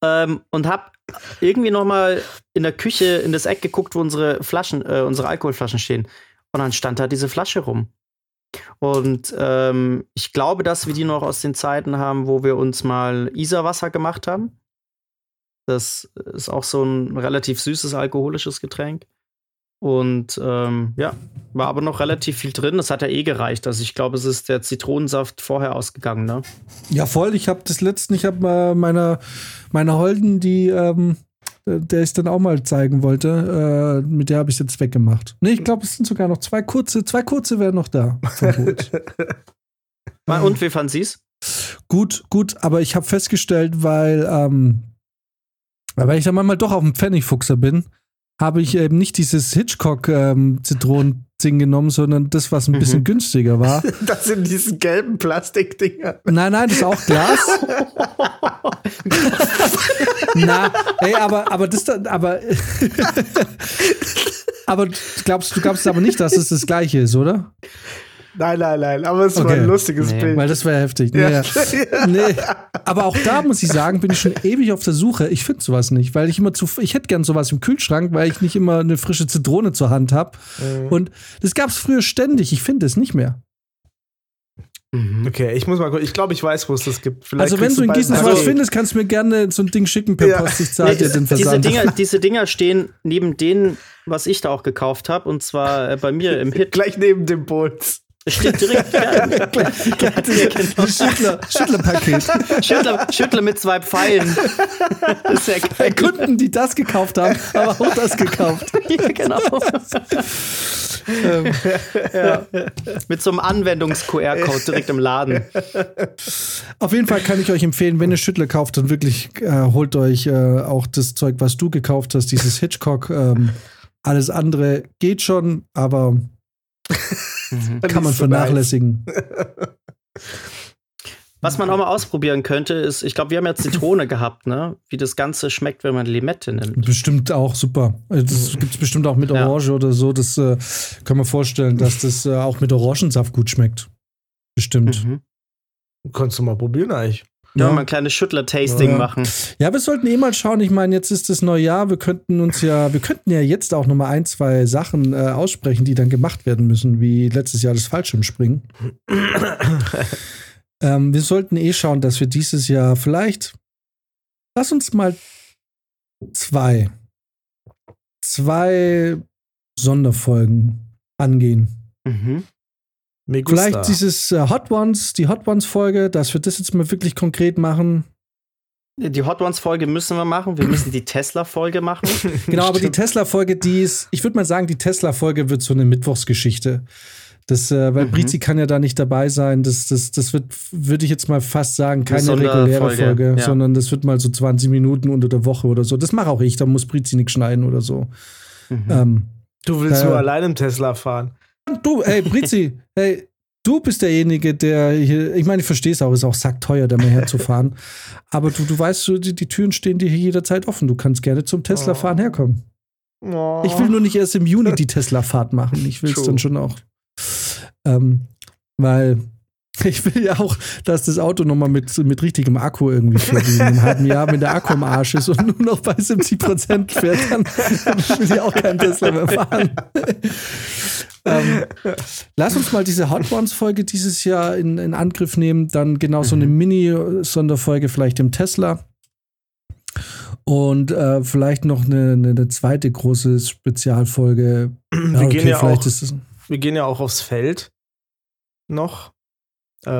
ähm, und habe irgendwie noch mal in der Küche in das Eck geguckt, wo unsere Flaschen, äh, unsere Alkoholflaschen stehen. Und dann stand da diese Flasche rum. Und ähm, ich glaube, dass wir die noch aus den Zeiten haben, wo wir uns mal Isarwasser gemacht haben. Das ist auch so ein relativ süßes alkoholisches Getränk. Und ähm, ja, war aber noch relativ viel drin. Das hat ja eh gereicht. Also ich glaube, es ist der Zitronensaft vorher ausgegangen, ne? Ja, voll. Ich habe das letzten, ich habe äh, meiner, meiner Holden, die, ähm, äh, der ich dann auch mal zeigen wollte, äh, mit der habe ich jetzt weggemacht. Nee, ich glaube, es sind sogar noch zwei kurze, zwei kurze wären noch da. Und wie fanden Sie's? gut, gut, aber ich habe festgestellt, weil, ähm, weil ich dann manchmal doch auf dem Pfennigfuchser bin, habe ich eben nicht dieses Hitchcock-Zitronen-Ding genommen, sondern das, was ein Mhm. bisschen günstiger war. Das sind diese gelben Plastikdinger. Nein, nein, das ist auch Glas. Na, ey, aber, aber das da, aber. aber glaubst, du glaubst aber nicht, dass es das gleiche ist, oder? Nein, nein, nein, aber es war Okay. ein lustiges Nee. Bild. Weil das wäre heftig. ja. Naja. Nee. Aber auch da muss ich sagen, bin ich schon ewig auf der Suche. Ich finde sowas nicht, weil ich immer zu. Ich hätte gern sowas im Kühlschrank, weil ich nicht immer eine frische Zitrone zur Hand habe. Mhm. Und das gab es früher ständig. Ich finde es nicht mehr. Mhm. Okay, ich muss mal gucken. Ich glaube, ich weiß, wo es das gibt. Vielleicht also, wenn du in Gießen sowas Paket. findest, kannst du mir gerne so ein Ding schicken per Ja. Post. Ich zahle dir den diese, Versand. Dinger, diese Dinger stehen neben denen, was ich da auch gekauft habe, und zwar äh, bei mir im Hit. Gleich neben dem Bowls. Es steht direkt. genau. Schüttler, Schüttlerpaket. Schüttler, Schüttler mit zwei Pfeilen. Das ist ja Bei geil. Kunden, die das gekauft haben, aber auch das gekauft. Ja, genau. Ähm, ja. Mit so einem Anwendungs-QR-Code direkt im Laden. auf jeden Fall kann ich euch empfehlen, wenn ihr Schüttler kauft, dann wirklich äh, holt euch äh, auch das Zeug, was du gekauft hast, dieses Hitchcock. Ähm, alles andere geht schon, aber. Kann man vernachlässigen. Was man auch mal ausprobieren könnte, ist, ich glaube, wir haben ja Zitrone gehabt, ne? Wie das Ganze schmeckt, wenn man Limette nimmt. Bestimmt auch super. Äh, Das gibt es bestimmt auch mit Ja. Orange oder so. Das äh, kann man vorstellen, dass das äh, auch mit Orangensaft gut schmeckt. Bestimmt. Mhm. Kannst du mal probieren eigentlich. Ja, mal ein kleines Schüttler-Tasting Ja. machen. Ja, wir sollten eh mal schauen. Ich meine, jetzt ist das neue Jahr. Wir könnten uns ja, wir könnten ja jetzt auch noch mal ein, zwei Sachen äh, aussprechen, die dann gemacht werden müssen, wie letztes Jahr das Fallschirmspringen. ähm, wir sollten eh schauen, dass wir dieses Jahr vielleicht, lass uns mal zwei, zwei Sonderfolgen angehen. Mhm. Me gusta. Vielleicht dieses äh, Hot Ones, die Hot Ones Folge, dass wir das jetzt mal wirklich konkret machen. Die Hot Ones-Folge müssen wir machen. Wir müssen die Tesla-Folge machen. Genau, aber die Stimmt. Tesla-Folge, die ist, ich würde mal sagen, die Tesla-Folge wird so eine Mittwochsgeschichte. Das, äh, weil Mhm. Brizi kann ja da nicht dabei sein. Das, das, das wird, würde ich jetzt mal fast sagen, keine reguläre Folge, ja. sondern das wird mal so 20 Minuten unter der Woche oder so. Das mache auch ich, da muss Brizi nichts schneiden oder so. Mhm. Ähm, Du willst Ja. nur allein im Tesla fahren. Du, ey, Brizi, hey, du bist derjenige, der hier, ich meine, ich verstehe es auch, ist auch sackteuer, da mal herzufahren. aber du, du weißt, die, die Türen stehen dir hier jederzeit offen. Du kannst gerne zum Tesla-Fahren Oh. herkommen. Oh. Ich will nur nicht erst im Juni die Tesla-Fahrt machen. Ich will es dann schon auch. Ähm, weil ich will ja auch, dass das Auto nochmal mit, mit richtigem Akku irgendwie fährt. in einem halben Jahr, wenn der Akku im Arsch ist und nur noch bei 70 Prozent fährt, dann will ich auch keinen Tesla mehr fahren. ähm, lass uns mal diese Hot Ones-Folge dieses Jahr in, in Angriff nehmen. Dann genau so eine Mini-Sonderfolge vielleicht im Tesla. Und äh, vielleicht noch eine, eine, zweite große Spezialfolge. wir, gehen ja auch, wir gehen ja auch aufs Feld noch. Äh,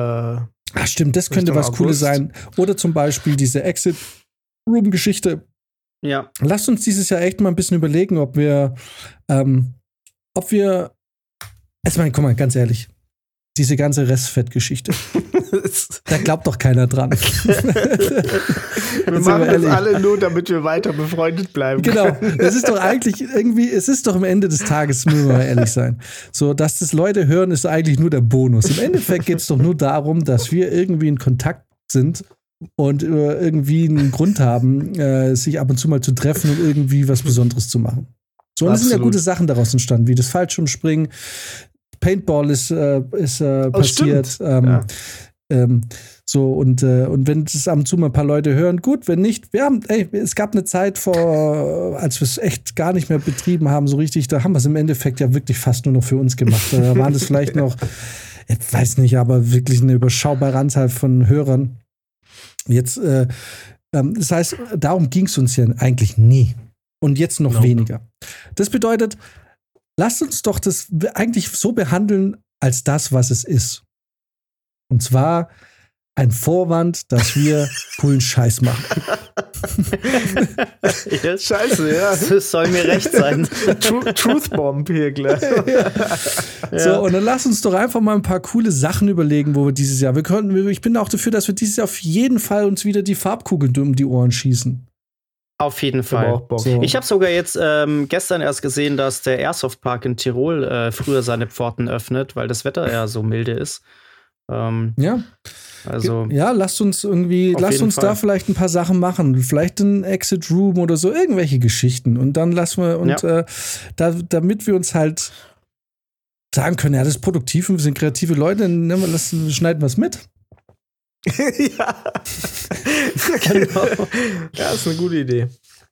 Ach, stimmt, das könnte was Cooles sein. Oder zum Beispiel diese Exit Room-Geschichte. Ja. Lasst uns dieses Jahr echt mal ein bisschen überlegen, ob wir, ähm, ob wir, also meine, guck mal, ganz ehrlich, diese ganze Restfett-Geschichte, da glaubt doch keiner dran. wir machen das alle nur, damit wir weiter befreundet bleiben. Genau, es ist doch eigentlich irgendwie, es ist doch am Ende des Tages, müssen wir mal ehrlich sein. So, dass das Leute hören, ist eigentlich nur der Bonus. Im Endeffekt geht es doch nur darum, dass wir irgendwie in Kontakt sind und äh, irgendwie einen Grund haben, äh, sich ab und zu mal zu treffen und irgendwie was Besonderes zu machen. So, und es sind ja gute Sachen daraus entstanden, wie das Fallschirmspringen, Paintball ist, äh, ist äh, Oh, passiert. Ähm, Ja. Ähm, so, und, äh, und wenn das ab und zu mal ein paar Leute hören, gut, wenn nicht, wir haben, ey, es gab eine Zeit vor, als wir es echt gar nicht mehr betrieben haben, so richtig, da haben wir es im Endeffekt ja wirklich fast nur noch für uns gemacht. Da waren das vielleicht noch, ich weiß nicht, aber wirklich eine überschaubare Anzahl von Hörern. Jetzt, äh, ähm, das heißt, darum ging es uns ja eigentlich nie. Und jetzt noch Nope. weniger. Das bedeutet, lasst uns doch das eigentlich so behandeln, als das, was es ist. Und zwar ein Vorwand, dass wir coolen Scheiß machen. Yes. Scheiße, ja. Das soll mir recht sein. Tru Truth Bomb hier gleich. So, und dann lass uns doch einfach mal ein paar coole Sachen überlegen, wo wir dieses Jahr, wir können, ich bin auch dafür, dass wir dieses Jahr auf jeden Fall uns wieder die Farbkugeln um die Ohren schießen. Auf jeden Fall. So. Ich habe sogar jetzt ähm, gestern erst gesehen, dass der Airsoft Park in Tirol äh, früher seine Pforten öffnet, weil das Wetter ja so milde ist. Ähm, Ja, also ja, lasst uns irgendwie, lasst uns da Fall. vielleicht ein paar Sachen machen. Vielleicht ein Exit Room oder so, irgendwelche Geschichten. Und dann lassen wir, und Ja. äh, da, damit wir uns halt sagen können, ja, das ist produktiv und wir sind kreative Leute, dann wir, lassen, schneiden wir es mit. ja. Genau. Ja, ist eine gute Idee.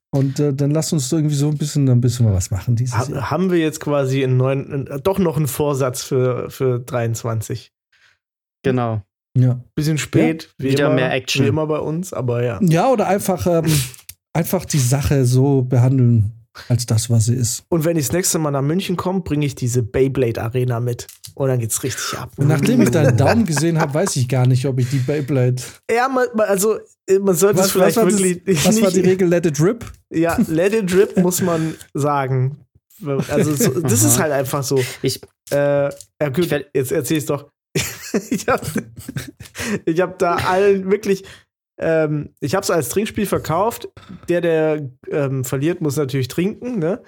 Und äh, dann lasst uns irgendwie so ein bisschen, ein bisschen mal was machen dieses Jahr. Ha haben wir jetzt quasi einen neuen, äh, doch noch einen Vorsatz für, für 23. genau. Ja. Bisschen spät, wie, Wieder immer, mehr Action. wie immer bei uns, aber ja. Ja, oder einfach, ähm, einfach die Sache so behandeln, als das, was sie ist. Und wenn ich das nächste Mal nach München komme, bringe ich diese Beyblade Arena mit. Und dann geht's richtig ab. Und nachdem ich deinen Daumen gesehen habe, weiß ich gar nicht, ob ich die Beyblade. Ja, man, also äh, man sollte es vielleicht war, das, wirklich was nicht. war die Regel? Let it rip? Ja, let it drip muss man sagen. Also so, das ist halt einfach so. Ich, Äh, ja, gut, Ich werd- jetzt erzähl ich's doch. ich habe ich hab da allen wirklich, ähm, ich habe es als Trinkspiel verkauft. Der, der ähm, verliert, muss natürlich trinken, ne?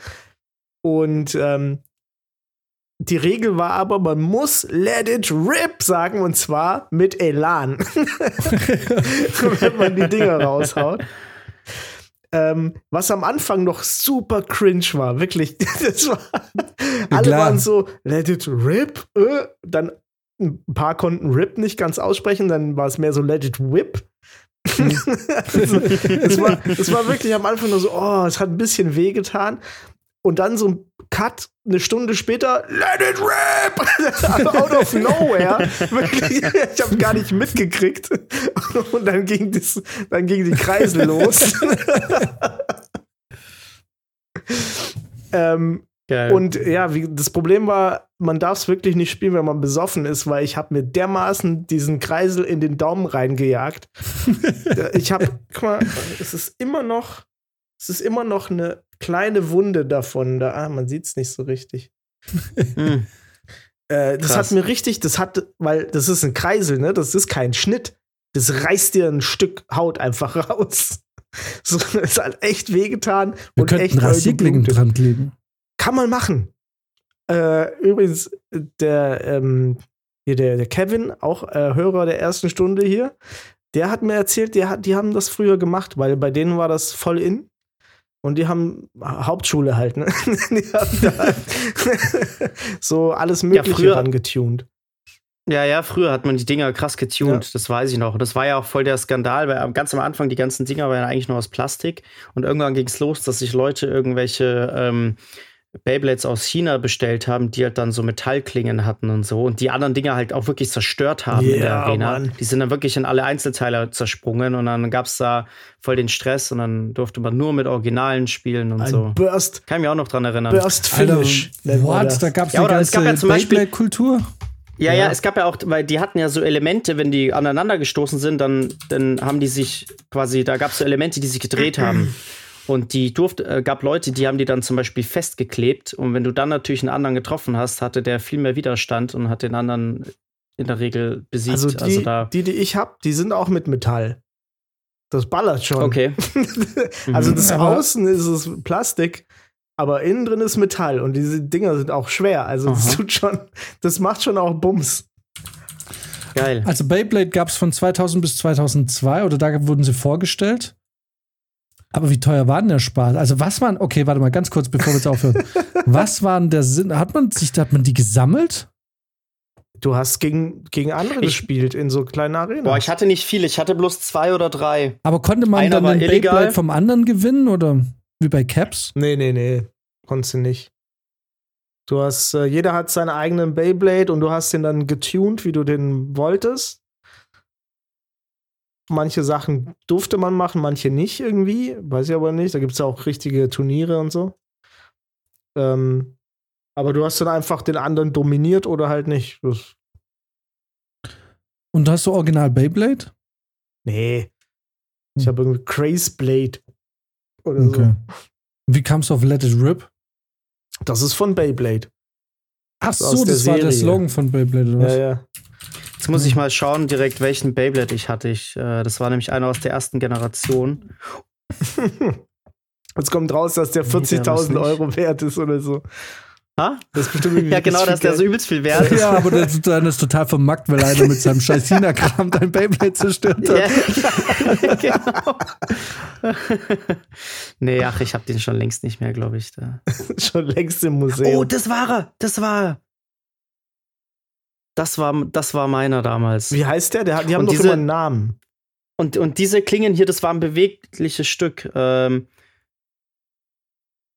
Und ähm, die Regel war aber, man muss Let it rip sagen und zwar mit Elan, wenn man die Dinger raushaut. Ähm, was am Anfang noch super cringe war, wirklich. Das war, alle klar. waren so, let it rip. Äh, dann ein paar konnten rip nicht ganz aussprechen, dann war es mehr so let it whip. also, es, war, es war wirklich am Anfang nur so, oh, es hat ein bisschen wehgetan. Und dann so ein Cut, eine Stunde später, let it rip! Out of nowhere. Wirklich, ich habe gar nicht mitgekriegt. Und dann ging, das, dann ging die Kreisel los. ähm, Geil. und ja, wie, das Problem war, man darf es wirklich nicht spielen, wenn man besoffen ist, weil ich habe mir dermaßen diesen Kreisel in den Daumen reingejagt. ich habe, guck mal, es ist immer noch, es ist immer noch eine kleine Wunde davon. Da, ah, man sieht es nicht so richtig. Hm. Äh, das hat mir richtig, das hat, weil das ist ein Kreisel, ne? Das ist kein Schnitt. Das reißt dir ein Stück Haut einfach raus. So, das hat echt wehgetan Wir und echt könnten doll Rasierklingen dran kleben. Kann man machen. Äh, übrigens, der, ähm, hier der, der Kevin, auch äh, Hörer der ersten Stunde hier, der hat mir erzählt, hat, die haben das früher gemacht, weil bei denen war das voll in. Und die haben Hauptschule halt, ne? Die haben da so alles Mögliche früher- dran getuned. Ja, ja, früher hat man die Dinger krass getuned, Ja. das weiß ich noch. Das war ja auch voll der Skandal, weil ganz am Anfang die ganzen Dinger waren ja eigentlich nur aus Plastik und irgendwann ging es los, dass sich Leute irgendwelche ähm, Beyblades aus China bestellt haben, die halt dann so Metallklingen hatten und so und die anderen Dinger halt auch wirklich zerstört haben in der Arena. Mann. Die sind dann wirklich in alle Einzelteile zersprungen und dann gab es da voll den Stress und dann durfte man nur mit Originalen spielen und Ein so. Burst, Kann ich mich auch noch dran erinnern. Burst Alter, Finish. man what? das. Da gab es Ja, oder es gab ja zum Beispiel- Beyblade-Kultur. Ja, ja, Ja. es gab ja auch, weil die hatten ja so Elemente, wenn die aneinander gestoßen sind, dann, dann haben die sich quasi, da gab es so Elemente, die sich gedreht haben. Und die durfte, äh, gab Leute, die haben die dann zum Beispiel festgeklebt. Und wenn du dann natürlich einen anderen getroffen hast, hatte der viel mehr Widerstand und hat den anderen in der Regel besiegt. Also Also, die, da. die, die ich habe, die sind auch mit Metall. Das ballert schon. Okay. also Mhm. das Aber- Außen ist es Plastik, aber innen drin ist Metall und diese Dinger sind auch schwer. Also das tut schon, das macht schon auch Bums. Geil. Also Beyblade gab es von 2000 bis 2002 oder da wurden sie vorgestellt. Aber wie teuer war denn der Spaß? Also was waren, okay, warte mal ganz kurz, bevor wir jetzt aufhören. was waren der Sinn? Hat man sich, hat man die gesammelt? Du hast gegen, gegen andere Ich- gespielt in so kleinen Arenen. Boah, ich hatte nicht viel, ich hatte bloß zwei oder drei. Aber konnte man Einer dann illegal. Beyblade vom anderen gewinnen oder wie bei Caps? nee, nee, nee. Konntest du nicht. Du hast, äh, jeder hat seinen eigenen Beyblade und du hast den dann getuned, wie du den wolltest. Manche Sachen durfte man machen, manche nicht irgendwie. Weiß ich aber nicht. Da gibt es ja auch richtige Turniere und so. Ähm, aber du hast dann einfach den anderen dominiert oder halt nicht. Das, Und hast du Original Beyblade? nee. Ich Hm. habe irgendwie Craze Blade. Oder Okay. Wie kamst du auf Let It Rip? so. Das ist von Beyblade. Ach so, das war der Serie. Slogan von Beyblade oder was? Ja, ja. Jetzt muss ich mal schauen, direkt welchen Beyblade ich hatte. Ich, äh, das war nämlich einer aus der ersten Generation. Jetzt kommt raus, dass der Nee, der war's 40.000 nicht. Euro wert ist oder so. Ha? Das ist bestimmt Ja, genau, dass der so übelst viel wert ist. Ja, aber das ist dann ist total vermackt, weil einer mit seinem scheiß China-Kram dein Beyblade zerstört hat. Ja, genau. nee, ach, ich habe den schon längst nicht mehr, glaube ich. Da. schon längst im Museum. Oh, das war er. Das war er. Das war, das war meiner damals. Wie heißt der? der die haben Und doch diese- immer einen Namen. Und, und diese Klingen hier, das war ein bewegliches Stück. Ähm,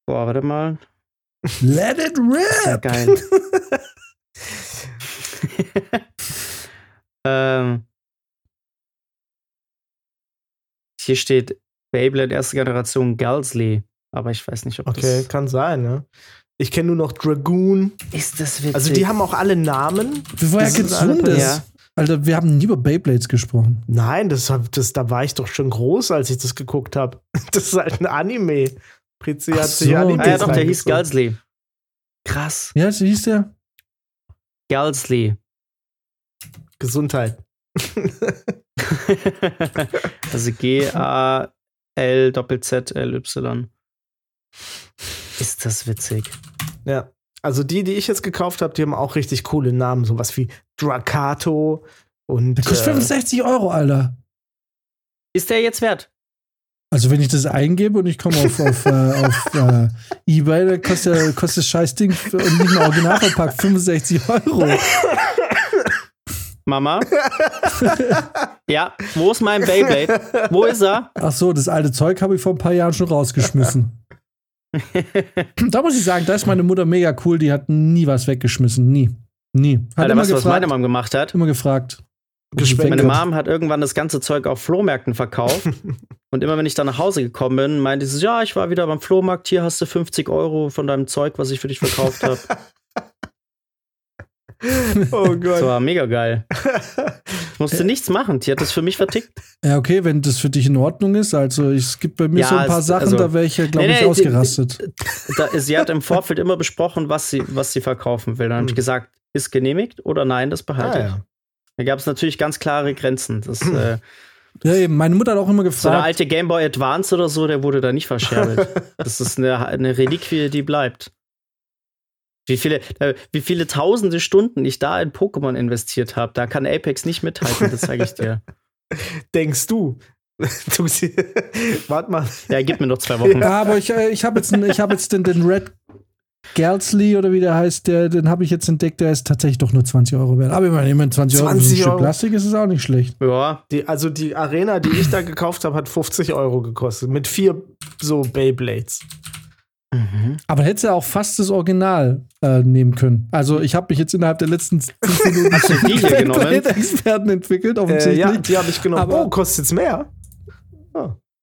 boah, warte mal. Let it rip! geil. ähm, hier steht Beyblade erste Generation Galsley. Aber ich weiß nicht, ob Okay, das. kann sein, ne? Ich kenne nur noch Dragoon. Ist das witzig? Also die haben auch alle Namen. Geht's alle- das? Ja. Alter, wir haben nie über Beyblades gesprochen. Nein, das, das, da war ich doch schon groß, als ich das geguckt habe. Das ist halt ein Anime. Prizi hat sich so. Anime Ah ja, doch, der hieß. Galsley. Krass. Ja, so hieß der? Galsley. Gesundheit. also G-A-L-Z-L-Y. Ist das witzig. Ja. Also die, die ich jetzt gekauft habe, die haben auch richtig coole Namen, sowas wie Dracato und. Der kostet äh, 65 Euro, Alter. Ist der jetzt wert? Also wenn ich das eingebe und ich komme auf, auf, äh, auf äh, Ebay, dann kostet, der- kostet das Scheißding für- und nicht mehr original verpackt 65 Euro. Mama? ja, wo ist mein Beyblade? Wo ist er? Ach so, das alte Zeug habe ich vor ein paar Jahren schon rausgeschmissen. Da muss ich sagen, da ist meine Mutter mega cool, die hat nie was weggeschmissen, nie. Nie. Hat Alter, immer weißt du, was meine gefragt, Mom gemacht hat? immer gefragt. Gespendet. Meine Mom hat irgendwann das ganze Zeug auf Flohmärkten verkauft. und immer wenn ich dann nach Hause gekommen bin, meinte sie, ja, ich war wieder beim Flohmarkt, hier hast du 50 Euro von deinem Zeug, was ich für dich verkauft habe. Oh Das Gott. war mega geil. Ich musste nichts machen, die hat das für mich vertickt. Ja, okay, wenn das für dich in Ordnung ist. Also es gibt bei mir Ja, so ein paar es- Sachen, also- da wäre ich ja, glaube Nee, ich, nee, die- ausgerastet. Da, sie hat im Vorfeld immer besprochen, was sie, was sie verkaufen will. Dann habe ich Hm. gesagt, ist genehmigt oder nein, das behalte Ah, ich. ja. Da gab es natürlich ganz klare Grenzen. Das, äh, Ja, eben. Meine Mutter hat auch immer so der gefragt. alte Game Boy Advance oder so, der wurde da nicht verscherbelt. Das ist eine, eine Reliquie, die bleibt. Wie viele, äh, wie viele tausende Stunden ich da in Pokémon investiert habe, da kann Apex nicht mithalten, das sage ich dir. Denkst du? du Warte mal. Ja, gib mir noch zwei Wochen. Ja, aber ich, äh, ich habe jetzt, ich hab jetzt den, den Red Galsley oder wie der heißt, der, den habe ich jetzt entdeckt, der ist tatsächlich doch nur 20 Euro wert. Aber ich meine, immerhin 20 Euro für so ein 20 Stück Euro. Plastik ist es auch nicht schlecht. Ja, Die, also die Arena, die ich da gekauft habe, hat 50 Euro gekostet. Mit vier so Beyblades. Mhm. Aber hättest du auch fast das Original äh, nehmen können. Also ich habe mich jetzt innerhalb der letzten 5 Minuten Hast du die hier genommen? Experten entwickelt, Äh, offensichtlich. ja, die habe ich genommen. Aber- oh, kostet jetzt mehr?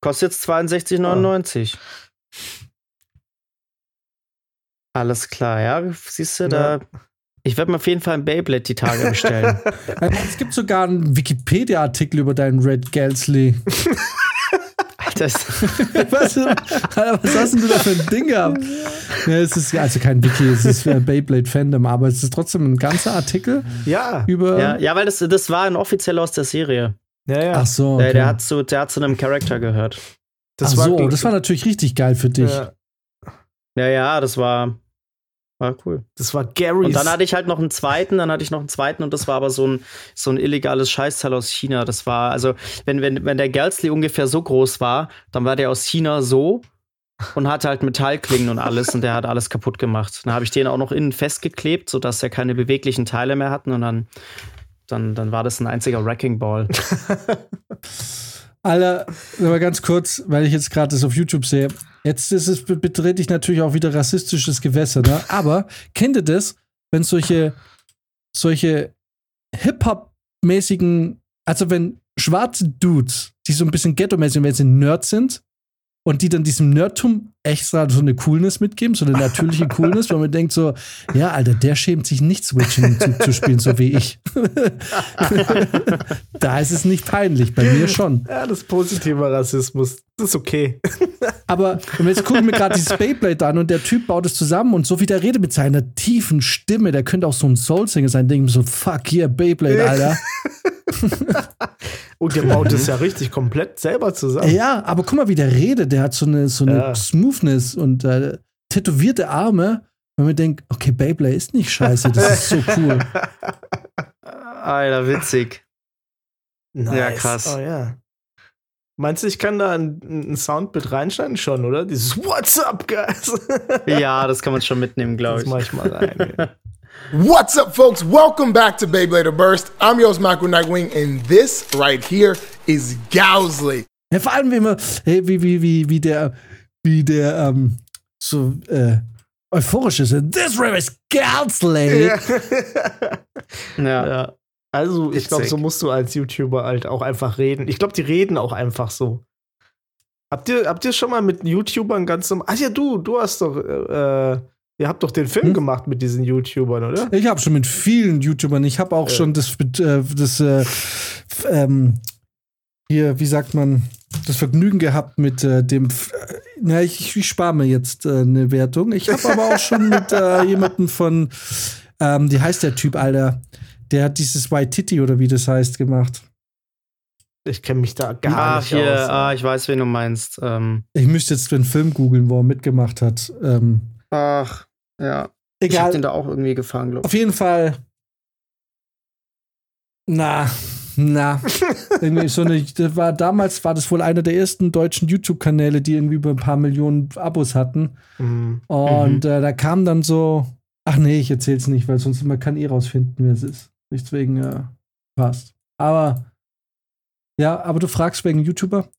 kostet jetzt 62,99. Alles klar, ja, siehst du, da. Ich werde mir auf jeden Fall ein Beyblade die Tage bestellen. Äh, Es gibt sogar einen Wikipedia-Artikel über deinen Red Galsley. Ist- was, Alter, was hast denn du da für ein Ding gehabt? Ja, es ist also kein Wiki, es ist äh, Beyblade Fandom, aber es ist trotzdem ein ganzer Artikel Ja. über. ja, ja, weil das, das war ein offizieller aus der Serie. Ja, ja. Ach so. Der, Okay. der, hat zu, der hat zu einem Charakter gehört. Ach so, das war natürlich richtig geil für dich. ja, Ja, ja, das war, war cool. das war Gary's. Und dann hatte ich halt noch einen zweiten, dann hatte ich noch einen zweiten und das war aber so ein, so ein illegales Scheißteil aus China. Das war, also, wenn, wenn, wenn der Galsley ungefähr so groß war, dann war der aus China so und hatte halt Metallklingen und alles und der hat alles kaputt gemacht. Dann habe ich den auch noch innen festgeklebt, sodass er keine beweglichen Teile mehr hatten und dann, dann, dann war das ein einziger Wrecking Ball. Alter, aber ganz kurz, weil ich jetzt gerade das auf YouTube sehe. Jetzt ist es, betrete ich natürlich auch wieder rassistisches Gewässer, ne? Aber kennt ihr das, wenn solche, solche Hip-Hop-mäßigen, also wenn schwarze Dudes, die so ein bisschen ghetto-mäßig, wenn sie Nerds sind und die dann diesem Nerdtum extra so eine Coolness mitgeben, so eine natürliche Coolness, weil man denkt so, ja, Alter, der schämt sich nicht Switching zu, zu spielen, so wie ich. da ist es nicht peinlich, bei mir schon. ja, das positive Rassismus. Das ist okay. Aber jetzt gucken wir gerade dieses Beyblade an und der Typ baut es zusammen und so wie der redet mit seiner tiefen Stimme, der könnte auch so ein Soul-Singer sein, denken so, fuck yeah, Beyblade, Alter. Und der baut es ja richtig komplett selber zusammen. ja, aber guck mal, wie der redet, der hat so eine, so eine Ja. Smoothness und äh, tätowierte Arme, wenn man denkt, okay, Beyblade ist nicht scheiße, das ist so cool. Alter, witzig. Nice. Ja, krass. Oh ja. Meinst du, ich kann da ein, ein Soundbit reinschneiden schon, oder? Dieses What's up, guys? Ja, das kann man schon mitnehmen, glaube Das ich. mach ich mal rein. ja. What's up, folks? Welcome back to Beyblader Burst. I'm your host, Michael Nightwing, and this right here is Gowsley. Ja, vor allem, wie man, hey, wie, wie, wie, wie der, wie der, ähm, so, äh, euphorisch ist. This room is Galsley. ja. Ja. ja. Also, ich glaube, so musst du als YouTuber halt auch einfach reden. Ich glaube, die reden auch einfach so. Habt ihr, habt ihr schon mal mit YouTubern ganz normal. Ach ja, du, du hast doch, äh, ihr habt doch den Film Hm? gemacht mit diesen YouTubern, oder? Ich habe schon mit vielen YouTubern, ich habe auch Ja. schon das, äh, das äh, ähm, hier, wie sagt man, das Vergnügen gehabt mit äh, dem, äh, na, ich, ich spare mir jetzt äh, eine Wertung. Ich habe aber auch schon mit äh, jemandem von, ähm, wie heißt der Typ, Alter? Der hat dieses White Titty oder wie das heißt gemacht. Ich kenne mich da gar Ah, nicht hier, aus. ah, ich weiß, wen du meinst. Ähm, Ich müsste jetzt den Film googeln, wo er mitgemacht hat. Ähm, ach, ja. Ich hab Egal. den da auch irgendwie gefangen, glaube Auf jeden Fall. Na, na. irgendwie so eine, das war, damals war das wohl einer der ersten deutschen YouTube-Kanäle, die irgendwie über ein paar Millionen Abos hatten. Mhm. Und äh, da kam dann so, ach nee, ich erzähl's nicht, weil sonst man kann eh rausfinden, wer es ist. Nichts wegen äh, passt. Aber ja, aber du fragst wegen YouTuber?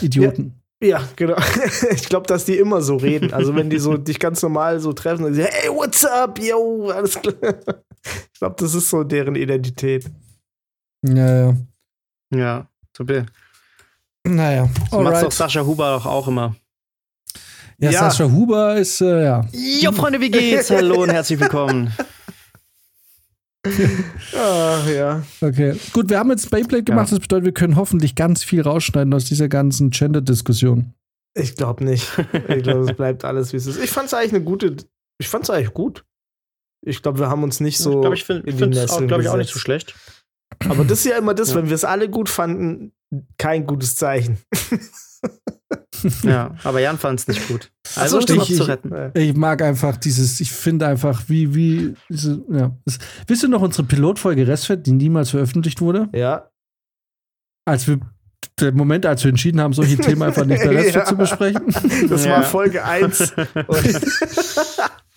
Idioten. Ja, genau. Ich glaube, dass die immer so reden. Also wenn die so dich ganz normal so treffen und sagen, hey, what's up, yo, alles klar. Ich glaube, das ist so deren Identität. Ja, ja. Ja, be- Naja. so macht's doch Alright. Sascha Huber doch auch immer. Ja, Ja. Sascha Huber ist, äh, ja. Jo, Freunde, wie geht's? Hallo und herzlich willkommen. Ah, ja. Okay. Gut, wir haben jetzt Beyblade gemacht. Ja. Das bedeutet, wir können hoffentlich ganz viel rausschneiden aus dieser ganzen Gender-Diskussion. Ich glaube nicht. Ich glaube, es bleibt alles, wie es ist. Ich fand es eigentlich eine gute. Ich fand es eigentlich gut. Ich glaube, wir haben uns nicht so. ich glaube, ich finde es glaub ich, auch nicht so schlecht. Aber das ist ja immer das, Ja. wenn wir es alle gut fanden, kein gutes Zeichen. Ja, aber Jan fand es nicht gut. Also so, stimmt. zu Ich- retten. Ich mag einfach dieses, ich finde einfach, wie, wie, diese, ja. Das, wisst ihr noch unsere Pilotfolge Restfett, die niemals veröffentlicht wurde? Ja. Als wir, der Moment, als wir entschieden haben, solche Themen einfach nicht bei Restfett Ja. zu besprechen. Das Ja. war Folge 1.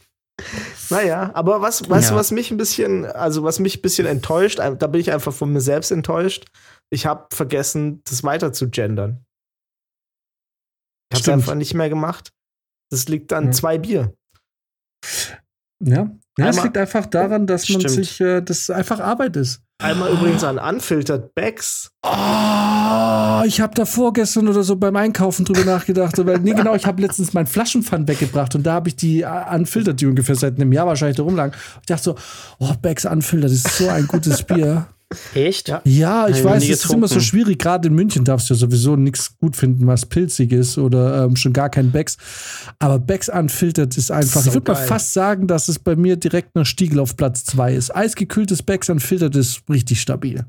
naja, aber was, weißt du, Ja. was mich ein bisschen, also was mich ein bisschen enttäuscht, da bin ich einfach von mir selbst enttäuscht. Ich habe vergessen, das weiter zu gendern. Ich habe Stimmt. einfach nicht mehr gemacht. Das liegt an Ja. zwei Bier. Ja. Ja, es liegt einfach daran, dass man Stimmt. sich, äh, das einfach Arbeit ist. Einmal übrigens an Unfiltered Bags. Oh, ich habe da vorgestern oder so beim Einkaufen drüber nachgedacht. Weil, nee, genau, ich habe letztens meinen Flaschenpfand weggebracht und da habe ich die Unfiltered, die ungefähr seit einem Jahr wahrscheinlich da rumlagen. Ich dachte so, oh, Becks Unfiltered, das ist so ein gutes Bier. Echt? Ja. Ja, ich ich weiß, es ist immer so getrunken. schwierig. Gerade in München darfst du ja sowieso nichts gut finden, was pilzig ist oder ähm, schon gar kein Becks. Aber Becks Unfiltered ist einfach. So ich würde mal fast sagen, dass es bei mir direkt nach Stiegel auf Platz 2 ist. Eisgekühltes Becks Unfiltered ist richtig stabil.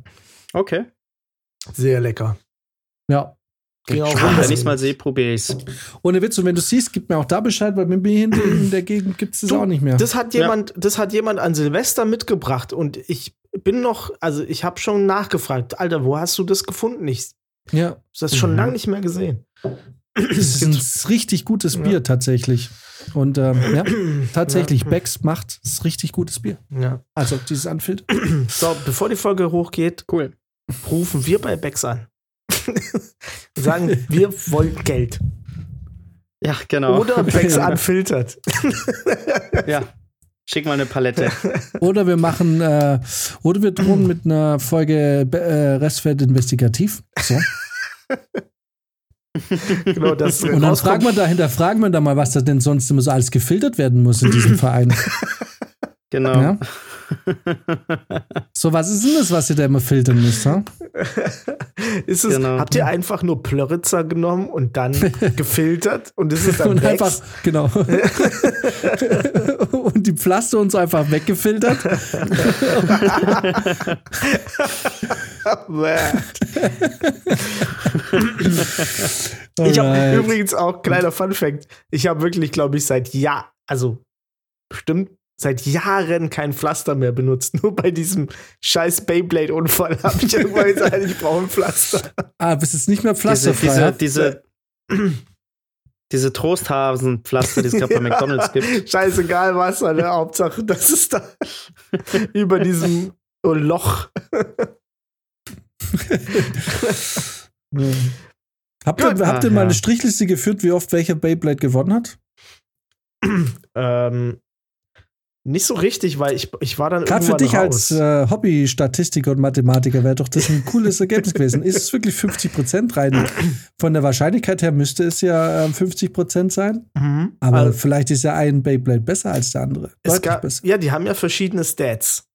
Okay. Sehr lecker. Ja. Spannend, runter. wenn ich es mal sehe, probiere ich's. Ohne Witz, und wenn du siehst, gib mir auch da Bescheid, weil mit mir hinten in der Gegend gibt es das Du, auch nicht mehr. Das hat Ja. jemand, das hat jemand an Silvester mitgebracht und ich bin noch, also ich habe schon nachgefragt, Alter, wo hast du das gefunden? Ich ja, habe das schon Mhm. lange nicht mehr gesehen. das ist ein richtig gutes Bier Ja. tatsächlich. Und ähm, ja, tatsächlich, Ja. Becks macht es richtig gutes Bier. Ja. Also dieses Unfiltered. So, bevor die Folge hochgeht, Cool. rufen wir bei Becks an. Sagen, wir wollen Geld. Ja, genau. Oder Becks unfiltert. Ja. Schick mal eine Palette. Oder wir machen, äh, oder wir drohen mit einer Folge äh, Restfeld investigativ. So. genau, das Und dann fragen wir dahinter, fragen wir da mal, was da denn sonst immer so alles gefiltert werden muss in diesem Verein. Genau. Ja? So, was ist denn das, was ihr da immer filtern müsst? Ha? ist es, Genau. Habt ihr einfach nur Plöritzer genommen und dann gefiltert und ist es dann Und einfach, genau. und die Pflaster uns einfach weggefiltert. Ich habe übrigens auch, kleiner Funfact, ich habe wirklich, glaube ich, seit Jahr, also bestimmt seit Jahren kein Pflaster mehr benutzt. Nur bei diesem scheiß Beyblade-Unfall habe ich irgendwann gesagt, ich brauche ein Pflaster. Ah, bist jetzt nicht mehr pflasterfrei. diese, diese, diese Trosthasenpflaster, die es gerade bei McDonalds gibt. Scheißegal was, ne? Hauptsache, das ist da über diesem Loch. Habt ihr, habt ihr Ah, mal ja. eine Strichliste geführt, wie oft welcher Beyblade gewonnen hat? Ähm, nicht so richtig, weil ich, ich war dann Gerade für dich als raus. äh, Hobby-Statistiker und Mathematiker wäre doch das ein cooles Ergebnis gewesen. Ist es wirklich 50 Prozent rein? Von der Wahrscheinlichkeit her müsste es ja ähm, 50 Prozent sein. Mhm. Aber Also, vielleicht ist ja ein Beyblade besser als der andere. es gab, besser. ja, die haben ja verschiedene Stats.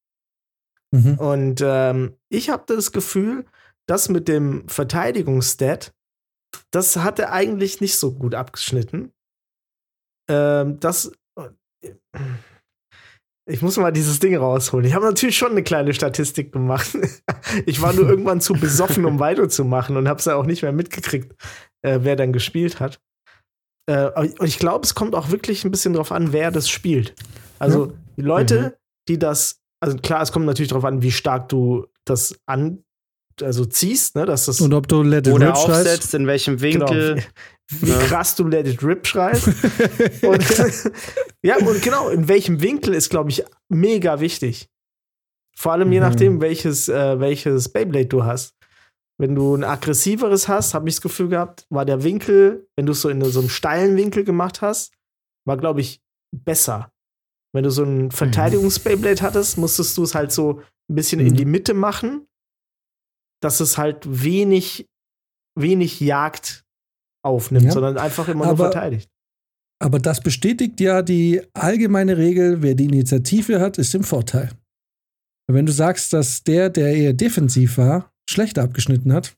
Mhm. Und ähm, ich habe das Gefühl, das mit dem Verteidigungsstat, das hatte eigentlich nicht so gut abgeschnitten. Ähm, das. Ich muss mal dieses Ding rausholen. Ich habe natürlich schon eine kleine Statistik gemacht. Ich war nur irgendwann zu besoffen, um weiterzumachen und habe es ja auch nicht mehr mitgekriegt, äh, wer dann gespielt hat. Äh, und ich glaube, es kommt auch wirklich ein bisschen drauf an, wer das spielt. Also Die Leute, Mhm. die das, also klar, es kommt natürlich darauf an, wie stark du das an, also ziehst, ne, dass das Und ob du Let It Oder Rip schreist. aufsetzt, in welchem Genau. Winkel. wie Ja. krass du Let It Rip schreist. und, ja, und genau, in welchem Winkel ist, glaube ich, mega wichtig. Vor allem je Mhm. nachdem, welches, äh, welches Beyblade du hast. Wenn du ein aggressiveres hast, habe ich das Gefühl gehabt, war der Winkel, wenn du es so in so einem steilen Winkel gemacht hast, war, glaube ich, besser. Wenn du so ein Verteidigungs-Beyblade hattest, musstest du es halt so ein bisschen in Mhm. die Mitte machen, dass es halt wenig, wenig Jagd aufnimmt, Ja. sondern einfach immer nur Aber- verteidigt. Aber das bestätigt ja die allgemeine Regel, wer die Initiative hat, ist im Vorteil. Wenn du sagst, dass der, der eher defensiv war, schlechter abgeschnitten hat.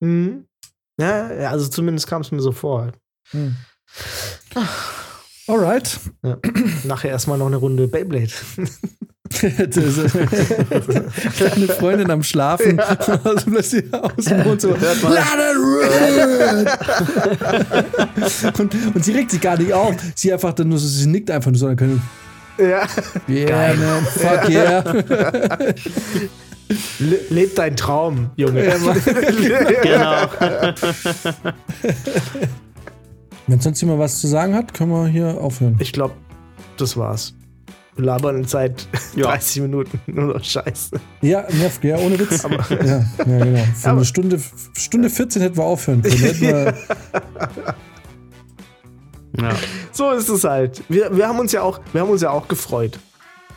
Mhm. Ja, also zumindest kam es mir so vor. Alright. Ja. Nachher erstmal noch eine Runde Beyblade. Kleine Freundin am Schlafen. Also plötzlich aus dem Mund so. Und, und sie regt sich gar nicht auf. Sie einfach dann nur so, sie nickt einfach nur so. Dann können, ja. yeah, man, fuck yeah. Le leb deinen Traum, Junge. Genau. Wenn sonst jemand was zu sagen hat, können wir hier aufhören. Ich glaube, das war's. Wir labern seit Ja. 30 Minuten nur noch Scheiße. Ja, nervt, ja, ohne Witz. ja, ja, genau. Für Aber- eine Stunde, Stunde 14 hätten wir aufhören können. Wir, Ja. So ist es halt. Wir, wir, haben uns ja auch, wir haben uns ja auch gefreut.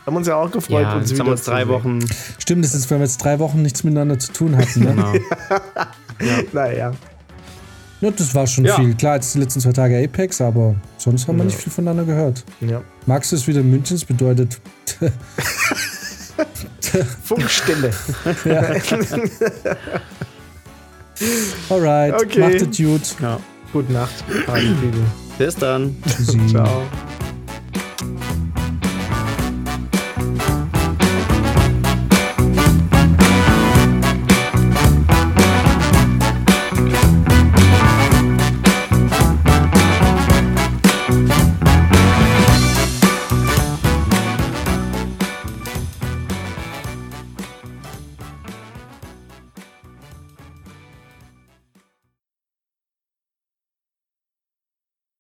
Haben uns ja auch gefreut, ja, uns jetzt haben wir uns drei. Wochen. stimmt, das ist, weil wir jetzt drei Wochen nichts miteinander zu tun hatten. Ne? Genau. Naja. Ja, das war schon Ja. viel. Klar, jetzt die letzten zwei Tage Apex, aber sonst haben wir Ja. nicht viel voneinander gehört. Ja. Max ist wieder in München, das bedeutet. Funkstille. Alright, Okay. macht es gut. Ja. Gute Nacht. Bis dann. Tschüssi. Ciao.